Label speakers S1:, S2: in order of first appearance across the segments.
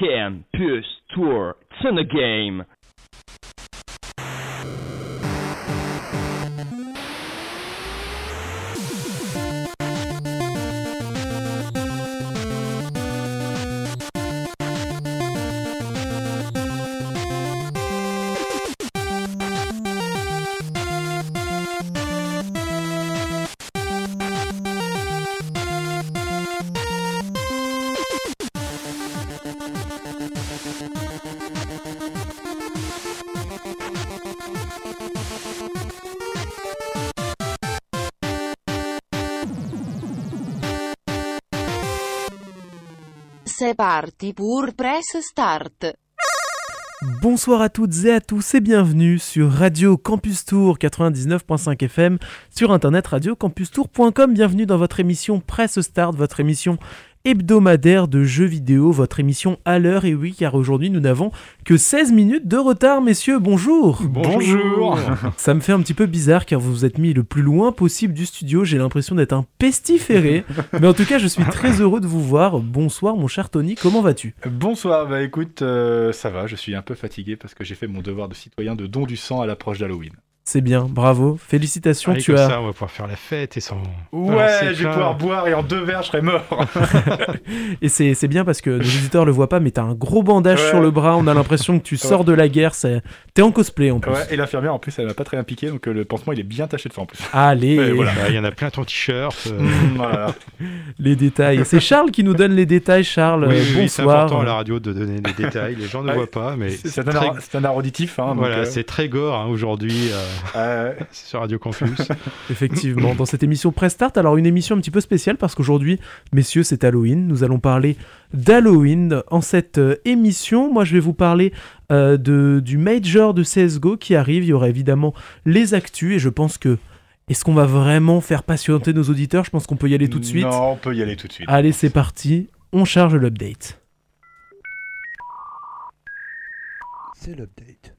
S1: Campus Tour. It's in the game.
S2: Parti pour Press Start.
S3: Bonsoir à toutes et à tous et bienvenue sur Radio Campus Tour 99.5 FM, sur internet radiocampustour.com. Bienvenue dans votre émission Presse Start, votre émission hebdomadaire de jeux vidéo, votre émission à l'heure. Et oui, car aujourd'hui nous n'avons que 16 minutes de retard, messieurs. Bonjour.
S4: Bonjour.
S3: Ça me fait un petit peu bizarre car vous vous êtes mis le plus loin possible du studio. J'ai l'impression d'être un pestiféré. Mais en tout cas, je suis très heureux de vous voir. Bonsoir, mon cher Tony. Comment vas-tu?
S4: Bonsoir. Bah écoute, euh, ça va. Je suis un peu fatigué parce que j'ai fait mon devoir de citoyen de don du sang à l'approche d'Halloween.
S3: C'est bien, bravo, félicitations.
S5: Allez,
S3: tu
S5: comme
S3: as.
S5: ça, on va pouvoir faire la fête et sans.
S4: Ouais, je vais pouvoir boire et en deux verres, je serai mort.
S3: Et c'est c'est bien parce que nos auditeurs le voient pas, mais t'as un gros bandage
S4: Ouais.
S3: sur le bras. On a l'impression que tu sors de la guerre. c'est- T'es en cosplay en plus.
S4: ouais, et l'infirmière en plus, elle m'a pas très impliqué, donc euh, le pansement il est bien taché de sang en plus.
S3: Allez,
S4: Ouais, voilà.
S5: Bah, Il y en a plein ton t-shirt. euh,
S4: voilà.
S3: les détails. C'est Charles qui nous donne les détails. Charles,
S5: oui, oui, oui, c'est important à la radio de donner les détails. Les gens ne voient pas, mais
S4: C'est un,
S5: très...
S4: un art auditif. Hein, donc,
S5: Voilà,
S4: euh,
S5: c'est très gore hein, aujourd'hui euh,
S4: euh,
S5: c'est sur Radio Campus.
S3: Effectivement, dans cette émission Press Start, alors une émission un petit peu spéciale parce qu'aujourd'hui, messieurs, c'est Halloween. Nous allons parler d'Halloween en cette euh, émission. Moi, je vais vous parler euh, de, du Major de CSGO qui arrive. Il y aura évidemment les actus et je pense que. Est-ce qu'on va vraiment faire patienter nos auditeurs? Je pense qu'on peut y aller tout de suite.
S4: Non, on peut y aller tout de suite.
S3: Allez, c'est parti. On charge l'update.
S6: C'est l'update.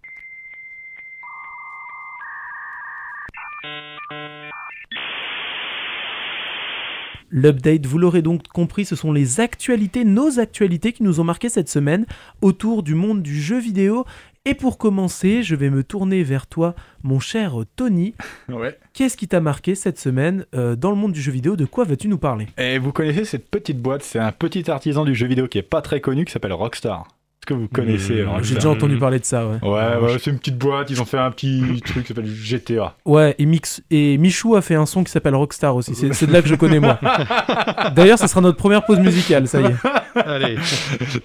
S3: L'update, vous l'aurez donc compris, ce sont les actualités, nos actualités qui nous ont marqué cette semaine autour du monde du jeu vidéo. Et pour commencer, je vais me tourner vers toi, mon cher Tony.
S4: Ouais.
S3: Qu'est-ce qui t'a marqué cette semaine euh, dans le monde du jeu vidéo? De quoi vas-tu nous parler?
S4: Et vous connaissez cette petite boîte C'est un petit artisan du jeu vidéo qui est pas très connu qui s'appelle Rockstar. Est-ce que vous connaissez
S5: Mmh,
S4: euh, Rockstar
S3: J'ai déjà entendu parler de ça, ouais.
S4: Ouais, ouais,
S5: je-
S4: c'est une petite boîte. Ils ont fait un petit truc qui s'appelle GTA.
S3: Ouais, et, Mix, et Michou a fait un son qui s'appelle Rockstar aussi. C'est c'est de là que je connais moi. D'ailleurs, ça sera notre première pause musicale, ça y est.
S5: Allez,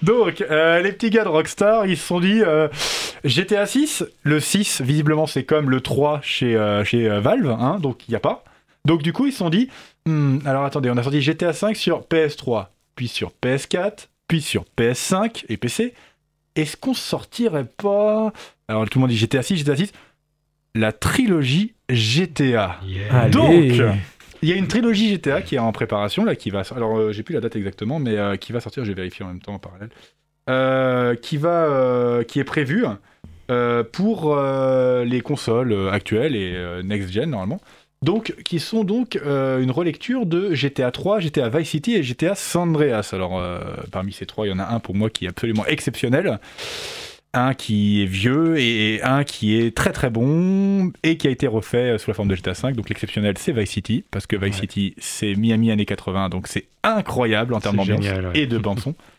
S4: Donc, euh, les petits gars de Rockstar, ils se sont dit euh, GTA 6, le 6, visiblement, c'est comme le 3 chez, euh, chez euh, Valve, hein, donc il n'y a pas. Donc, du coup, ils se sont dit Hmm, alors attendez, on a sorti GTA 5 sur PS3, puis sur PS4, puis sur PS5 et PC. Est-ce qu'on sortirait pas. Alors, tout le monde dit GTA 6, GTA 6, la trilogie GTA.
S5: yeah.
S4: Donc, il y a une trilogie GTA qui est en préparation, là, qui va. Alors, euh, j'ai plus la date exactement, mais euh, qui va sortir, je vais vérifier en même temps en parallèle. Euh, qui va. euh, qui est prévue euh, pour euh, les consoles actuelles et euh, next-gen, normalement. Donc, qui sont donc euh, une relecture de GTA 3, GTA Vice City et GTA San Andreas. Alors, euh, parmi ces trois, il y en a un pour moi qui est absolument exceptionnel. Un qui est vieux et un qui est très très bon et qui a été refait sous la forme de GTA 5. Donc l'exceptionnel c'est Vice City parce que Vice
S5: Ouais.
S4: City c'est Miami années 80 donc c'est incroyable en termes d'ambiance
S5: ouais.
S4: et de bande son.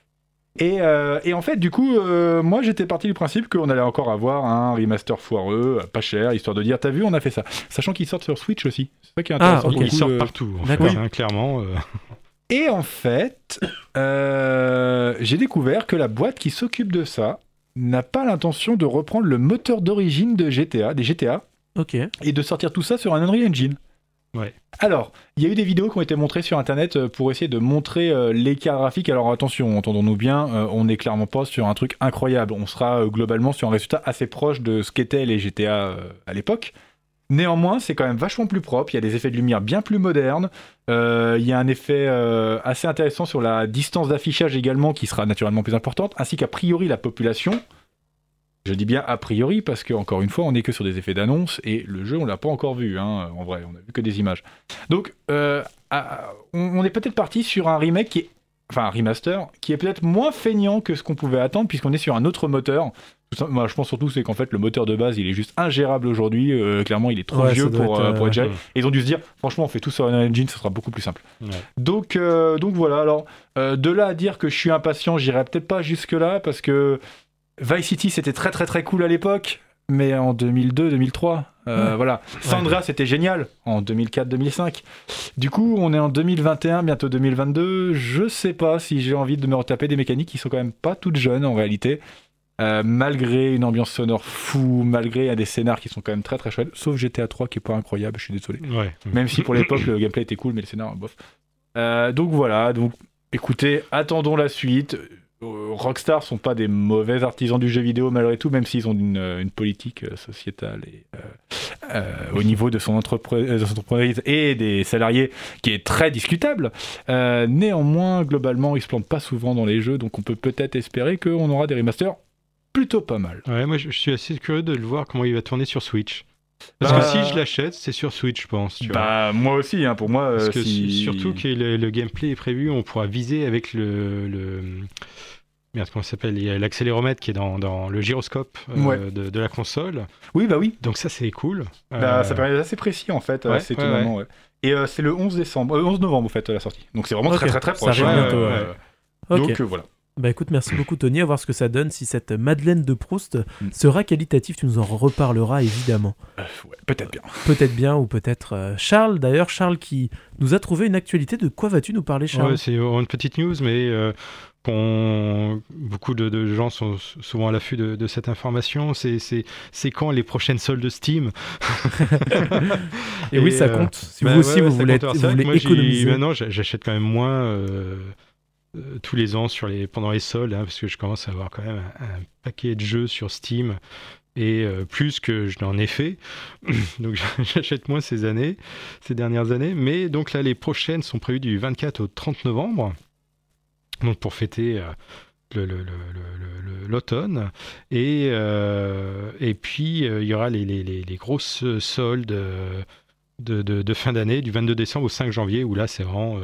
S4: Et, euh, et en fait du coup euh, moi j'étais parti du principe qu'on allait encore avoir un remaster foireux, pas cher, histoire de dire t'as vu on a fait ça. Sachant qu'ils sortent sur Switch aussi. C'est ça qui est
S3: Ah,
S4: intéressant.
S3: ok.
S4: pour le
S5: il
S4: coup,
S5: sort
S4: euh,
S5: partout. en
S3: D'accord.
S5: fait, hein, clairement. euh,
S4: et en fait, euh, j'ai découvert que la boîte qui s'occupe de ça n'a pas l'intention de reprendre le moteur d'origine de GTA, des GTA, et de sortir tout ça sur un Unreal Engine. Alors, il y a eu des vidéos qui ont été montrées sur Internet euh, pour essayer de montrer euh, l'écart graphique. Alors attention, entendons-nous bien, euh, on n'est clairement pas sur un truc incroyable. On sera globalement sur un résultat assez proche de ce qu'étaient les GTA à l'époque. Néanmoins, c'est quand même vachement plus propre. Il y a des effets de lumière bien plus modernes. Il y a un effet assez intéressant sur la distance d'affichage également, qui sera naturellement plus importante, ainsi qu'a priori la population. Je dis bien a priori parce que encore une fois, on n'est que sur des effets d'annonce et le jeu, on l'a pas encore vu. hein, en vrai, on a vu que des images. Donc, euh, on, on est peut-être parti sur un remake qui est enfin un remaster, qui est peut-être moins feignant que ce qu'on pouvait attendre, puisqu'on est sur un autre moteur. Moi, je pense surtout c'est qu'en fait le moteur de base il est juste ingérable aujourd'hui. Euh, clairement, il est trop
S3: Ouais,
S4: vieux
S3: doit
S4: pour,
S3: être,
S4: euh, pour
S3: euh,
S4: être géré. Et ils ont dû se dire, franchement, on fait tout sur Unreal Engine, ce sera beaucoup plus simple.
S5: Ouais.
S4: Donc, euh, donc voilà. Alors, euh, de là à dire que je suis impatient, j'irai peut-être pas jusque là parce que Vice City c'était très très très cool à l'époque, mais en 2002, 2003, euh,
S3: Ouais.
S4: voilà. Sandra c'était génial en 2004, 2005. Du coup, on est en 2021, bientôt 2022. Je sais pas si j'ai envie de me retaper des mécaniques qui sont quand même pas toutes jeunes en réalité. Euh, malgré une ambiance sonore fou, malgré des scénars qui sont quand même très très chouettes, sauf GTA 3 qui est pas incroyable, je suis désolé.
S5: Ouais.
S4: Même si pour l'époque le gameplay était cool, mais le scénar, bof. Euh, donc voilà, donc écoutez, attendons la suite. Euh, Rockstar sont pas des mauvais artisans du jeu vidéo malgré tout, même s'ils ont une, euh, une politique euh, sociétale et, euh, euh, au niveau de son, entreprise et des salariés qui est très discutable. Euh, néanmoins, globalement, ils se plantent pas souvent dans les jeux, donc on peut peut-être espérer qu'on aura des remasters plutôt pas mal.
S5: Ouais, moi je suis assez curieux de le voir comment il va tourner sur Switch. Parce
S4: Bah,
S5: que si je l'achète, c'est sur Switch, je pense. Tu vois.
S4: Bah moi aussi, hein, pour moi,
S5: Parce que
S4: si-
S5: su- surtout que le, le gameplay est prévu, on pourra viser avec le. le... Merde, comment ça s'appelle Il y a l'accéléromètre qui est dans, dans le gyroscope euh,
S4: Ouais.
S5: de, de la console.
S4: Oui, bah oui.
S5: Donc ça, c'est cool.
S4: Bah,
S5: Euh,
S4: Ça paraît assez précis en fait,
S5: ouais,
S4: c'est
S5: ouais,
S4: étonnamment, ouais. Et euh, c'est le 11 décembre, euh, 11 novembre en fait la sortie. Donc c'est vraiment très très très
S3: ça
S4: proche.
S3: arrive
S4: hein,
S3: bientôt,
S4: euh,
S3: Ok.
S4: Donc euh, voilà.
S3: Bah écoute, merci beaucoup Tony, à voir ce que ça donne. Si cette Madeleine de Proust
S4: Mm.
S3: sera qualitative, tu nous en reparleras évidemment.
S4: Euh, ouais, Peut-être bien.
S3: Peut-être bien ou peut-être euh, Charles. D'ailleurs, Charles qui nous a trouvé une actualité. De quoi vas-tu nous parler, Charles?
S5: Ouais, c'est une petite news, mais euh, beaucoup de, de gens sont souvent à l'affût de, de cette information. C'est- quand les prochaines soldes Steam
S3: Et oui, ça
S5: euh,
S3: compte. Si
S5: bah
S3: vous aussi,
S5: ouais, ouais,
S3: vous voulez, vous voulez
S5: moi,
S3: économiser.
S5: Maintenant, j'a- j'achète quand même moins euh, euh, tous les ans sur les, pendant les soldes, hein, parce que je commence à avoir quand même un, un paquet de jeux sur Steam. Et euh, plus que je n'en ai fait, donc j'achète moins ces années, ces dernières années. Mais donc là, les prochaines sont prévues du 24 au 30 novembre, donc pour fêter euh, le- le- le- le- le- l'automne. Et, euh, et puis, euh, il y aura les, les- les- les grosses soldes de, de- de fin d'année, du 22 décembre au 5 janvier, où là, c'est vraiment euh,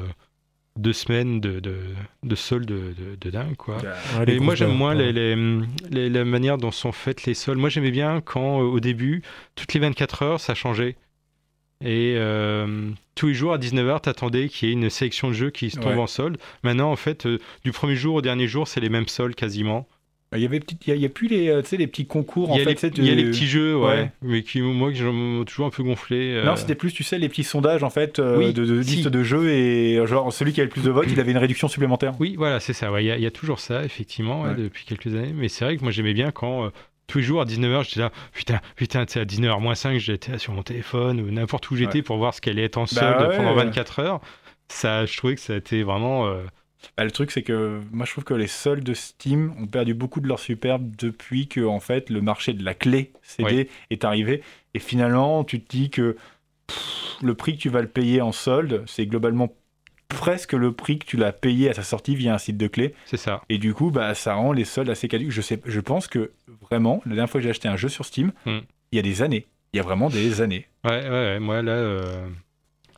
S5: deux semaines de, de, de soldes de, de- de dingue, quoi.
S3: Ouais, les
S5: Et moi j'aime moins
S3: ouais.
S5: les, les, les- la manière dont sont faites les soldes. Moi j'aimais bien quand au début, toutes les 24 heures, ça changeait. Et euh, tous les jours à 19h, t'attendais qu'il y ait une sélection de jeux qui se tombe
S4: Ouais.
S5: en solde. Maintenant en fait, euh, du premier jour au dernier jour, c'est les mêmes soldes quasiment.
S4: Il y avait il y a, il y a plus les, euh, tu sais, les petits concours
S5: Il
S4: en
S5: y, a
S4: fait.
S5: les,
S4: tu
S5: y a les petits jeux, ouais,
S4: Ouais.
S5: mais qui moi qui m'ont toujours un peu gonflé. euh,
S4: Non, c'était plus, tu sais, les petits sondages en fait
S5: Oui,
S4: de, de
S5: si.
S4: liste de jeux et genre celui qui avait le plus de votes, il avait une réduction supplémentaire.
S5: Oui, voilà, c'est ça. Il y, a- il y a toujours ça, effectivement, depuis quelques années. Mais c'est vrai que moi, j'aimais bien quand tous les jours à 19h, j'étais là, putain, putain, tu sais, à 19h moins 5, j'étais sur mon téléphone ou n'importe où j'étais
S4: Ouais.
S5: pour voir ce qu'elle allait être en solde
S4: Bah ouais.
S5: pendant 24 heures. Ça, je trouvais que ça a été vraiment. euh,
S4: Bah, le truc, c'est que moi, je trouve que les soldes de Steam ont perdu beaucoup de leur superbe depuis que, en fait, le marché de la clé CD est arrivé. Et finalement, tu te dis que pff, le prix que tu vas le payer en solde, c'est globalement presque le prix que tu l'as payé à sa sortie via un site de clé.
S5: c'est ça.
S4: Et du coup, bah, ça rend les soldes assez caduques. Je, sais, je pense que vraiment, la dernière fois que j'ai acheté un jeu sur Steam,
S5: Hmm.
S4: il y a des années. Il y a vraiment des années.
S5: Ouais, ouais, ouais. Moi, là, euh,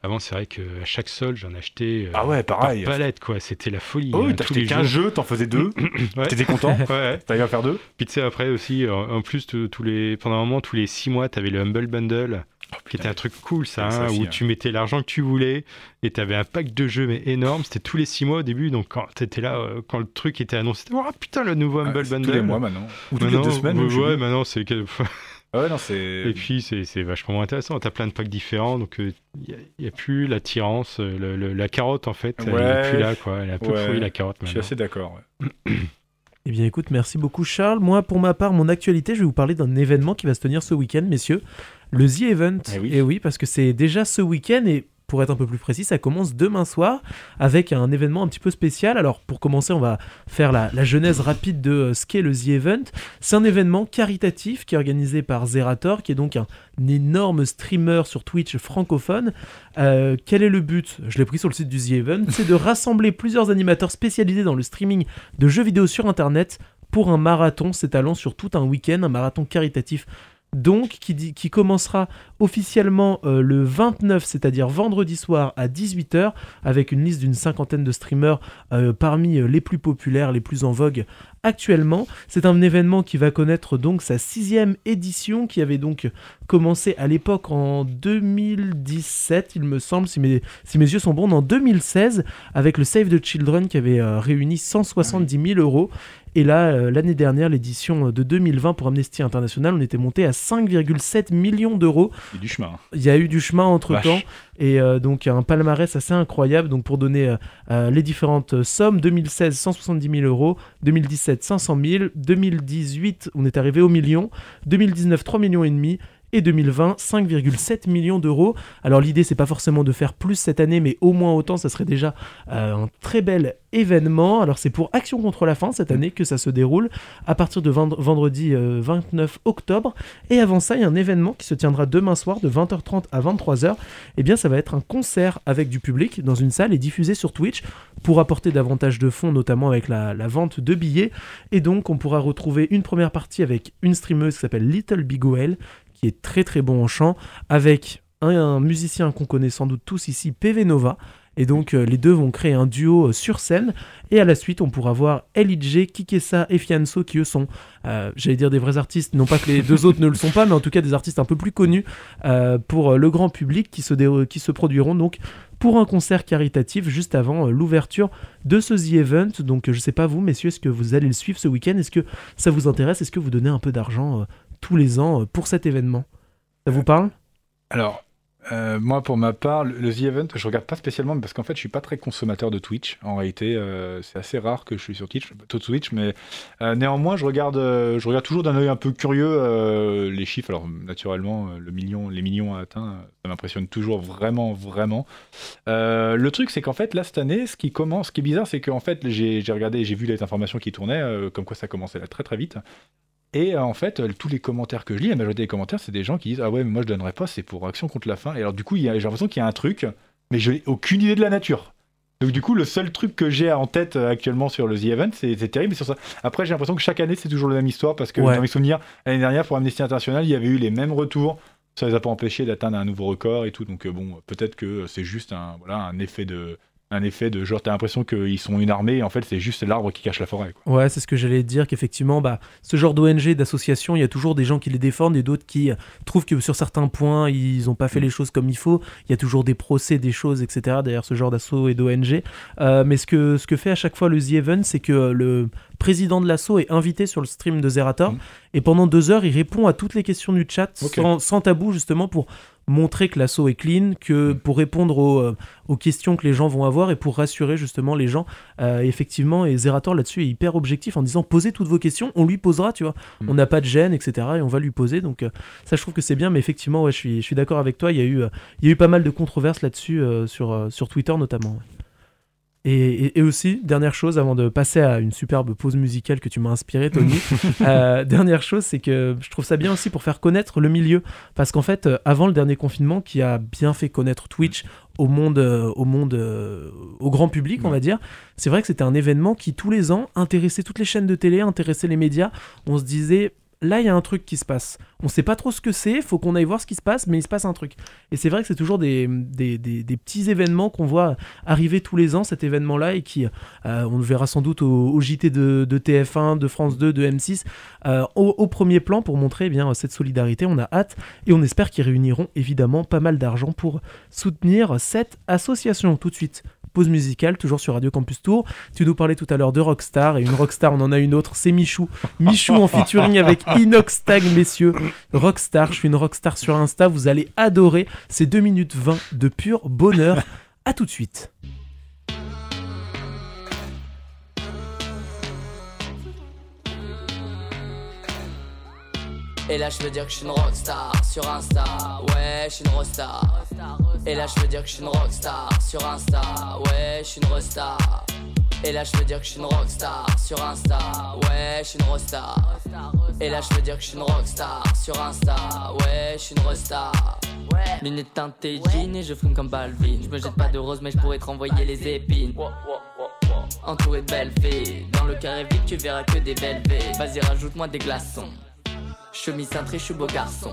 S5: avant, c'est vrai qu'à chaque solde, j'en achetais. euh,
S4: Ah ouais,
S5: par
S4: pareil.
S5: palette, quoi. C'était la folie.
S4: Oh,
S5: hein,
S4: t'achetais
S5: les
S4: 15
S5: jours.
S4: jeux, t'en faisais deux.
S5: Ouais.
S4: T'étais content
S5: Ouais, ouais.
S4: T'arrives à faire deux
S5: Puis tu sais, après aussi, en, plus, tous les, pendant un moment, tous les 6 mois, tu avais le Humble Bundle, qui était un truc cool, ça, hein, où
S4: hein.
S5: tu mettais l'argent que tu voulais, et tu avais un pack de jeux, mais énorme. C'était tous les 6 mois au début, donc quand tu étais là, euh, quand le truc était annoncé, oh putain, le nouveau Humble
S4: Ouais, c'est
S5: Bundle.
S4: Tous les mois maintenant. Ou toutes les deux semaines.
S5: ouais,
S4: je sais
S5: ouais, maintenant, c'est. que-
S4: Ouais, non, c'est.
S5: Et puis, c'est c'est vachement intéressant. Tu as plein de packs différents, donc il n'y a, plus l'attirance, euh, le- le- la carotte, en fait, elle
S4: Ouais.
S5: est plus là, quoi. Elle est un peu
S4: Ouais.
S5: la carotte,
S4: Je suis
S5: maintenant.
S4: assez d'accord. ouais.
S3: Eh bien, écoute, merci beaucoup, Charles. Moi, pour ma part, mon actualité, je vais vous parler d'un événement qui va se tenir ce week-end, messieurs. Le The Event.
S4: Eh oui.
S3: Et oui, parce que c'est déjà ce week-end et. Pour être un peu plus précis, ça commence demain soir avec un événement un petit peu spécial. Alors pour commencer, on va faire la, la genèse rapide de euh, ce qu'est le The Event. C'est un événement caritatif qui est organisé par Zerator, qui est donc un, énorme streamer sur Twitch francophone. Euh, quel est le but? Je l'ai pris sur le site du The Event. C'est de rassembler plusieurs animateurs spécialisés dans le streaming de jeux vidéo sur Internet pour un marathon s'étalant sur tout un week-end, un marathon caritatif donc qui, commencera officiellement euh, le 29, c'est-à-dire vendredi soir à 18h, avec une liste d'une cinquantaine de streamers euh, parmi euh, les plus populaires, les plus en vogue actuellement. C'est un événement qui va connaître donc sa sixième édition, qui avait donc commencé à l'époque en 2017, il me semble, si mes, si mes yeux sont bons, en 2016, avec le Save the Children qui avait euh, réuni 170 000 euros. Et là, euh, l'année dernière, l'édition de 2020 pour Amnesty International, on était monté à 5,7 millions d'euros.
S4: Il y a du chemin.
S3: Il y a eu du chemin entre temps. Et euh, donc un palmarès assez incroyable. Donc pour donner euh, euh, les différentes sommes, 2016 170 000 euros, 2017 500 000, 2018 on est arrivé au million, 2019 3 millions et demi. Et 2020, 5,7 millions d'euros. Alors l'idée, c'est pas forcément de faire plus cette année, mais au moins autant, ça serait déjà euh, un très bel événement. Alors c'est pour Action contre la faim cette année que ça se déroule à partir de vendre- vendredi euh, 29 octobre. Et avant ça, il y a un événement qui se tiendra demain soir de 20h30 à 23h. Eh bien, ça va être un concert avec du public dans une salle et diffusé sur Twitch pour apporter davantage de fonds, notamment avec la, vente de billets. Et donc, on pourra retrouver une première partie avec une streameuse qui s'appelle Little Big OL, qui est très très bon en chant, avec un, un musicien qu'on connaît sans doute tous ici, PV Nova. Et donc euh, les deux vont créer un duo euh, sur scène. Et à la suite, on pourra voir LIJ, Kikessa et Fianso qui eux sont, euh, j'allais dire des vrais artistes, non pas que les deux autres ne le sont pas, mais en tout cas des artistes un peu plus connus pour le grand public qui se, dé- qui se produiront donc pour un concert caritatif juste avant l'ouverture de ce The Event. Donc je sais pas vous, messieurs, est-ce que vous allez le suivre ce week-end? Est-ce que ça vous intéresse? Est-ce que vous donnez un peu d'argent tous les ans euh, pour cet événement Ça vous parle?
S4: Alors, euh, moi, pour ma part, le, le The Event, je regarde pas spécialement parce qu'en fait, je suis pas très consommateur de Twitch. En réalité, euh, c'est assez rare que je suis sur Twitch, Twitch, mais néanmoins, je regarde, je regarde toujours d'un œil un peu curieux les chiffres. Alors, naturellement, le million, les millions atteints, ça m'impressionne toujours vraiment, vraiment. Le truc, c'est qu'en fait, là, cette année, ce qui commence, ce qui est bizarre, c'est qu'en fait, j'ai regardé, j'ai vu les informations qui tournaient, comme quoi ça commençait là très très vite. Et euh, en fait, euh, tous les commentaires que je lis, la majorité des commentaires, c'est des gens qui disent Ah ouais, mais moi je donnerais pas, c'est pour Action contre la faim. Et alors, du coup, il y a- j'ai l'impression qu'il y a un truc, mais je n'ai aucune idée de la nature. Donc, du coup, le seul truc que j'ai en tête euh, actuellement sur le The Event, c'est c'est terrible. Sur ça. Après, j'ai l'impression que chaque année, c'est toujours la même histoire parce que
S3: Ouais.
S4: dans mes souvenirs, l'année dernière, pour Amnesty International, il y avait eu les mêmes retours. Ça les a pas empêchés d'atteindre un nouveau record et tout. Donc, euh, bon, peut-être que c'est juste un, voilà, un effet de. Un effet de genre, t'as l'impression qu'ils sont une armée et en fait, c'est juste l'arbre qui cache la forêt. Quoi.
S3: Ouais, c'est ce que j'allais dire, qu'effectivement, bah, ce genre d'ONG, d'association, il y a toujours des gens qui les défendent et d'autres qui euh, trouvent que sur certains points, ils n'ont pas fait
S4: Mm.
S3: les choses comme il faut. Il y a toujours des procès, des choses, etc. Derrière ce genre d'assaut et d'ONG. Euh, mais ce que, ce que fait à chaque fois le The Event, c'est que euh, le président de l'assaut est invité sur le stream de Zerator
S4: Mm.
S3: et pendant deux heures, il répond à toutes les questions du chat sans tabou, justement, pour montrer que l'assaut est clean, que
S4: Mm.
S3: pour répondre aux, euh, aux questions que les gens vont avoir et pour rassurer justement les gens euh, effectivement, et Zerator là-dessus est hyper objectif en disant posez toutes vos questions, on lui posera, tu vois.
S4: Mm.
S3: On n'a pas de gêne, etc. Et on va lui poser. Donc euh, ça, je trouve que c'est bien, mais effectivement, ouais, je suis, je suis d'accord avec toi. Il y a eu, euh, il y a eu pas mal de controverses là-dessus sur, sur Twitter notamment. ouais. Et, et- et aussi, dernière chose, avant de passer à une superbe pause musicale que tu m'as inspiré, Tony, euh, dernière chose, c'est que je trouve ça bien aussi pour faire connaître le milieu. Parce qu'en fait, euh, avant le dernier confinement, qui a bien fait connaître Twitch au monde, euh, au monde, au grand public, on va dire, c'est vrai que c'était un événement qui, tous les ans, intéressait toutes les chaînes de télé, intéressait les médias. On se disait, là, il y a un truc qui se passe. On sait pas trop ce que c'est, faut qu'on aille voir ce qui se passe, mais il se passe un truc. Et c'est vrai que c'est toujours des, petits événements qu'on voit arriver tous les ans, cet événement-là, et qui, euh, on le verra sans doute au, JT de, de TF1, de France 2, de M6, euh, au, au premier plan pour montrer eh bien cette solidarité. On a hâte et on espère qu'ils réuniront évidemment pas mal d'argent pour soutenir cette association. Tout de suite, pause musicale, toujours sur Radio Campus Tour. Tu nous parlais tout à l'heure de Rockstar et une Rockstar, on en a une autre, c'est Michou. Michou en featuring avec Inox Tag, messieurs. Rockstar, je suis une Rockstar sur Insta, vous allez adorer ces 2 minutes 20 de pur bonheur. À tout de suite.
S7: Et là je veux dire que je suis une rockstar sur Insta. Ouais je suis une rockstar. Et là je veux dire que je suis une rockstar sur Insta. Ouais je suis une rockstar. Et là je veux dire que je suis une rockstar sur Insta. Ouais je suis une rockstar. Et là je veux dire que je suis une rockstar sur Insta. Ouais je suis une rockstar. Lunettes teintées jean et je fume comme Balvin. Je me jette pas de rose mais je pourrais te renvoyer les épines. Entouré de belles filles. Dans le carré vide tu verras que des belles Vas-y rajoute-moi des glaçons Chemise cintrée, je suis beau garçon.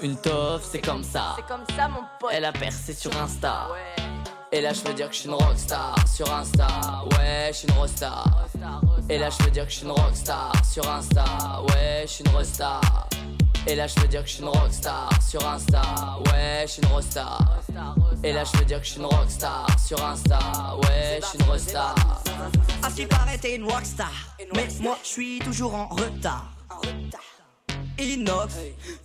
S7: Une toffe, c'est comme ça.
S8: C'est comme ça, mon pote.
S7: Elle a percé sur Insta. Et là, je veux dire que je suis une rockstar sur Insta. Ouais, je suis une rockstar. Et là, je veux dire que je suis une rockstar sur Insta. Ouais, je suis une rockstar. Et là, je veux dire que je suis une rockstar sur Insta. Ouais, je suis une rockstar. Et là, je veux dire que je suis une rockstar sur Insta. Ouais, je suis une rockstar.
S9: À ce qui paraît, t'es une rockstar. Mais moi, je suis toujours en retard. Inox,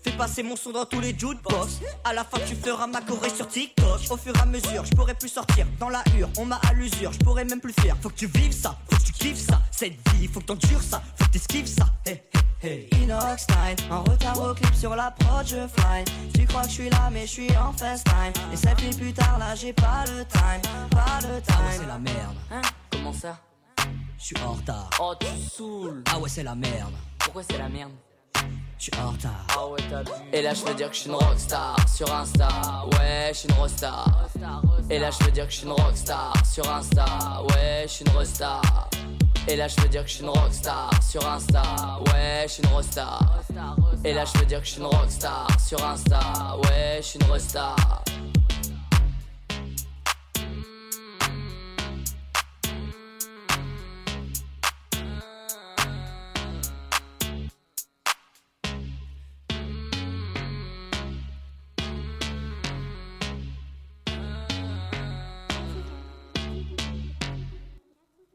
S9: fais passer mon son dans tous les jukebox. À la fin, tu feras ma choré sur TikTok. Au fur et à mesure, je pourrai plus sortir dans la hure. On m'a à l'usure, je pourrais même plus faire. Faut que tu vives ça, faut que tu kiffes ça. Cette vie, faut que t'endures ça, faut que t'esquives ça. Hey, hey, hey. Inox Time, en retard au clip sur la prod, je fly. Tu crois que je suis là, mais je suis en FaceTime. Et ça fait plus tard, là, j'ai pas le time. Pas le time. Ah ouais, c'est la merde.
S7: Hein? Comment ça?
S9: Je suis en retard.
S7: Oh, tu saoules.
S9: Ah ouais, c'est la merde.
S7: Pourquoi c'est la merde?
S9: Je suis en retard.
S7: Ah. Et là, je veux dire que je suis une rockstar sur Insta. Ouais, je suis une rockstar. Et là, je veux dire que je suis une rockstar sur Insta. Ouais, je suis une rockstar. Et là, je veux dire que je suis une rockstar sur Insta. Ouais, je suis une rockstar. Et là, je veux dire que je suis une rockstar sur Insta. Ouais, je suis une rockstar.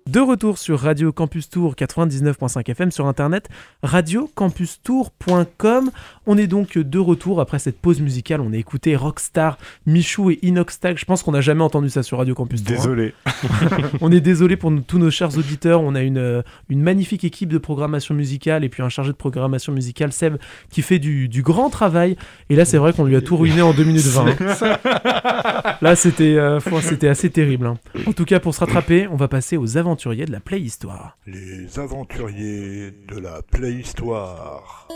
S3: De retour sur Radio Campus Tour 99.5 FM sur internet radiocampustour.com. On est donc de retour après cette pause musicale. On a écouté Rockstar, Michou et Inoxtag. Je pense qu'on n'a jamais entendu ça sur Radio Campus Tour. hein.
S4: Désolé.
S3: On est désolé pour nous- tous nos chers auditeurs. On a une, euh, une magnifique équipe de programmation musicale et puis un chargé de programmation musicale, Seb, qui fait du, du grand travail. Et là, c'est vrai qu'on lui a tout ruiné en 2 minutes 20. hein. Là, c'était euh, c'était assez terrible. hein. En tout cas, pour se rattraper, on va passer aux aventuriers de la Playhistoire.
S6: Les aventuriers de la Playhistoire.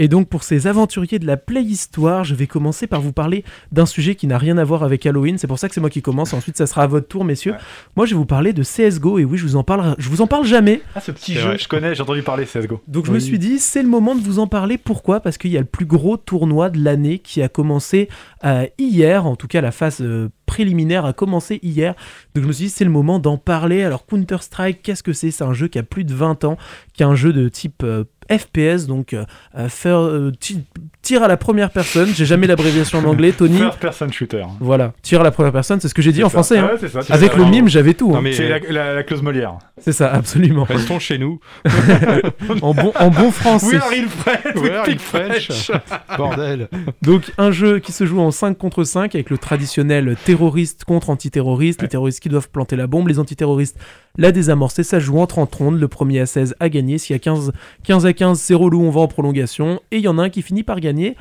S3: Et donc pour ces aventuriers de la Playhistoire, je vais commencer par vous parler d'un sujet qui n'a rien à voir avec Halloween. C'est pour ça que c'est moi qui commence. Ensuite, ça sera à votre tour, messieurs.
S4: Ouais.
S3: Moi, je vais vous parler de CS:GO. Et oui, je vous en parle. Je vous en parle jamais.
S4: Ah, ce petit jeu,
S5: vrai.
S4: je connais, j'ai entendu parler CSGO.
S3: Donc je me suis dit, c'est le moment de vous en parler. Pourquoi? Parce qu'il y a le plus gros tournoi de l'année qui a commencé euh, hier. En tout cas, la phase euh, préliminaire a commencé hier. Donc je me suis dit, c'est le moment d'en parler. Alors Counter-Strike, qu'est-ce que c'est? C'est un jeu qui a plus de 20 ans, qui est un jeu de type euh, FPS, donc euh, euh, faire, euh, ti- tir à la première personne. J'ai jamais l'abréviation en anglais, Tony.
S4: First person shooter.
S3: Voilà, tir à la première personne, c'est ce que j'ai dit en
S4: ça.
S3: français.
S4: Ah
S3: hein.
S4: ouais, ça,
S3: Avec le mime, j'avais tout.
S5: Non,
S3: hein.
S5: mais
S4: C'est la, la- la clause Molière.
S3: C'est ça, absolument.
S5: restons chez nous.
S3: en, bon, en bon français.
S4: We are in French.
S5: We are in French. Bordel.
S3: Donc un jeu qui se joue en 5 contre 5 avec le traditionnel terroriste contre antiterroriste, les terroristes qui doivent planter la bombe, les antiterroristes la désamorcer, ça joue en 30 rondes, le premier à 16 a gagné, s'il y a 15, 15 à 15 c'est relou, on va en prolongation, et il y en a un qui finit par gagner.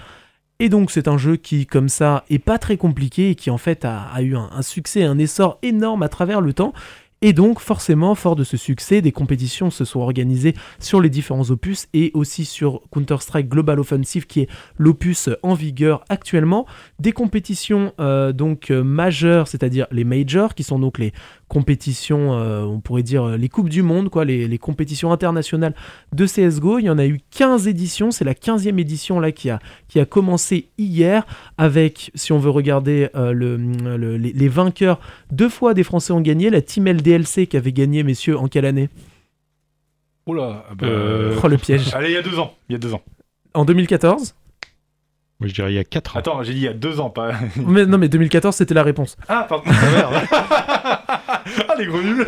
S3: Et donc c'est un jeu qui, comme ça, est pas très compliqué et qui en fait a, eu un, un succès, un essor énorme à travers le temps. Et donc forcément, fort de ce succès, des compétitions se sont organisées sur les différents opus et aussi sur Counter-Strike Global Offensive qui est l'opus en vigueur actuellement. Des compétitions euh, donc euh, majeures, c'est-à-dire les majors, qui sont donc les compétitions, euh, on pourrait dire euh, les coupes du monde, quoi, les, les compétitions internationales de CSGO. Il y en a eu 15 éditions, c'est la 15e édition là qui a, qui a commencé hier avec, si on veut regarder euh, le, le- les, les vainqueurs, deux fois des Français ont gagné, la Team LDLC qui avait gagné, messieurs, en quelle année?
S4: Oula. ah bah,
S5: Euh,
S3: Oh le piège.
S4: Allez, il y a deux ans. Il y a deux ans.
S3: En 2014
S5: Moi, je dirais il y a 4 ans.
S4: Attends, j'ai dit il y a deux ans, pas.
S3: mais, Non mais 2014 c'était la réponse.
S4: Ah, pardon. ah, les gros nuls.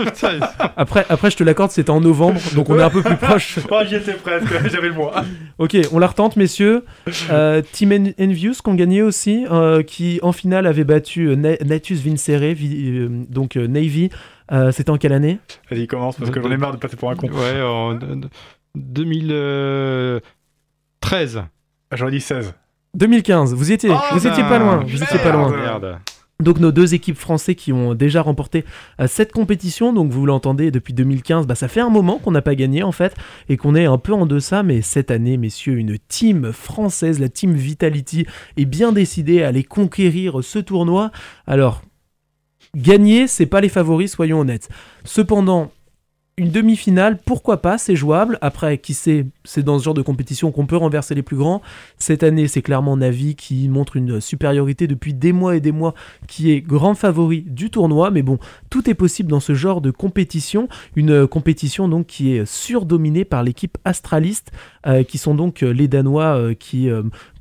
S3: Après, après je te l'accorde, c'était en novembre, donc on est un peu plus proche.
S4: Oh, j'y étais presque. J'avais le mois.
S3: Ok, on la retente, messieurs. Euh, Team En- Envious ont gagné aussi, euh, qui en finale avait battu euh, Na- Natus Vincere, vi- euh, donc euh, Navy. Euh, C'était en quelle année?
S4: Vas-y, commence parce que j'en ai marre de passer pour un con.
S5: Ouais, en de- de- 2013.
S4: Ah, J'aurais dit 16.
S3: 2015. Vous y étiez,
S4: Oh,
S3: vous étiez pas loin. Vous étiez pas
S4: merde.
S3: loin.
S5: Merde.
S3: Donc nos deux équipes françaises qui ont déjà remporté euh, cette compétition, donc vous l'entendez depuis 2015, bah, ça fait un moment qu'on n'a pas gagné en fait et qu'on est un peu en deçà, mais cette année messieurs, une team française, la team Vitality, est bien décidée à aller conquérir ce tournoi. Alors, gagner, c'est pas les favoris, soyons honnêtes. Cependant, une demi-finale, pourquoi pas, c'est jouable. Après, qui sait, c'est dans ce genre de compétition qu'on peut renverser les plus grands. Cette année, c'est clairement Navi qui montre une supériorité depuis des mois et des mois, qui est grand favori du tournoi. Mais bon, tout est possible dans ce genre de compétition. Une compétition donc qui est surdominée par l'équipe Astraliste, qui sont donc euh, les Danois euh, qui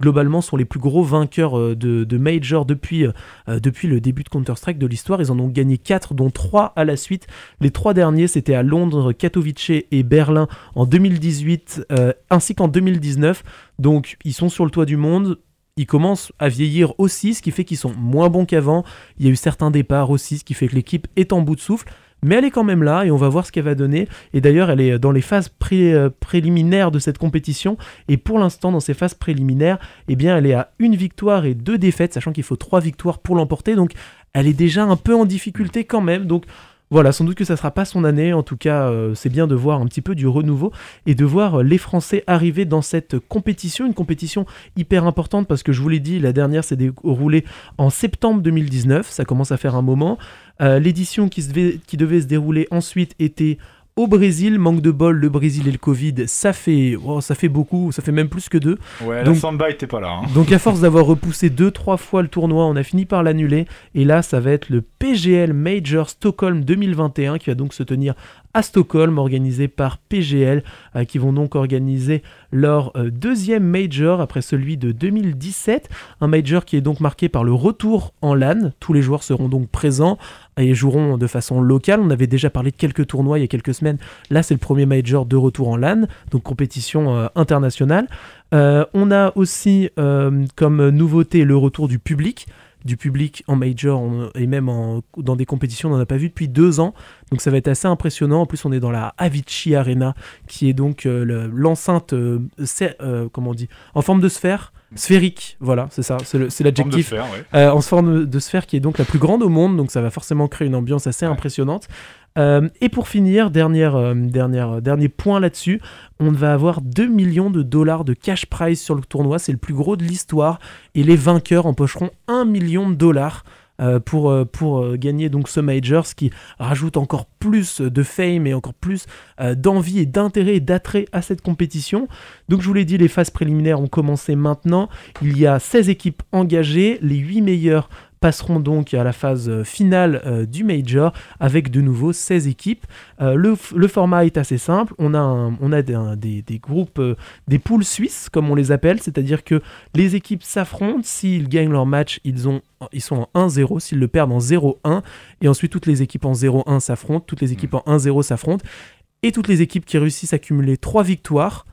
S3: globalement sont les plus gros vainqueurs de, Major depuis, depuis le début de Counter-Strike de l'histoire. Ils en ont gagné 4, dont 3 à la suite. Les trois derniers, c'était à Londres, Katowice et Berlin en 2018, ainsi qu'en 2019. Donc ils sont sur le toit du monde ils commencent à vieillir aussi, ce qui fait qu'ils sont moins bons qu'avant. Il y a eu certains départs aussi, ce qui fait que l'équipe est en bout de souffle mais elle est quand même là et on va voir ce qu'elle va donner. Et d'ailleurs, elle est dans les phases euh, préliminaires de cette compétition. Et pour l'instant, dans ces phases préliminaires, eh bien, elle est à une victoire et deux défaites, sachant qu'il faut trois victoires pour l'emporter. Donc, elle est déjà un peu en difficulté quand même. Donc, voilà, sans doute que ça sera pas son année. En tout cas, euh, c'est bien de voir un petit peu du renouveau et de voir les Français arriver dans cette compétition, une compétition hyper importante parce que je vous l'ai dit, la dernière s'est déroulée en septembre 2019. Ça commence à faire un moment. Euh, l'édition qui devait se dérouler ensuite était au Brésil, manque de bol, le Brésil et le Covid, ça fait, oh, ça fait beaucoup, ça fait même plus que deux.
S4: Ouais,
S3: donc,
S4: la Samba était pas là. Hein.
S3: Donc à force d'avoir repoussé deux, trois fois le tournoi, on a fini par l'annuler. Et là, ça va être le PGL Major Stockholm 2021 qui va donc se tenir à Stockholm, organisé par PGL, euh, qui vont donc organiser leur euh, deuxième major après celui de 2017. Un major qui est donc marqué par le retour en LAN. Tous les joueurs seront donc présents et joueront de façon locale. On avait déjà parlé de quelques tournois il y a quelques semaines. Là, c'est le premier major de retour en LAN, donc compétition euh, internationale. on a aussi comme nouveauté le retour du public du public en major et même dans des compétitions on n'en a pas vu depuis deux ans. Donc ça va être assez impressionnant. En plus, on est dans la Avicii Arena, qui est donc euh, l'enceinte, euh, euh, comment on dit, en forme de sphère. Sphérique, voilà, c'est ça, c'est l'adjectif. en forme de sphère qui est donc la plus grande au monde, donc ça va forcément créer une ambiance assez impressionnante. Euh, et pour finir, dernière, euh, dernière, euh, dernier point là-dessus, on va avoir 2 millions de dollars de cash prize sur le tournoi, c'est le plus gros de l'histoire, et les vainqueurs empocheront 1 million de dollars. Pour, pour gagner donc ce major, qui rajoute encore plus de fame et encore plus d'envie et d'intérêt et d'attrait à cette compétition. Donc je vous l'ai dit, les phases préliminaires ont commencé maintenant. Il y a 16 équipes engagées, les 8 meilleures passeront donc à la phase euh, finale euh, du Major avec de nouveau 16 équipes. Euh, le, format est assez simple. On a, on a des, groupes, des poules suisses comme on les appelle, c'est-à-dire que les équipes s'affrontent. S'ils gagnent leur match, ils, ont, ils sont en 1-0. S'ils le perdent en 0-1, et ensuite toutes les équipes en 0-1 s'affrontent, toutes les équipes en 1-0 s'affrontent. Et toutes les équipes qui réussissent à cumuler 3 victoires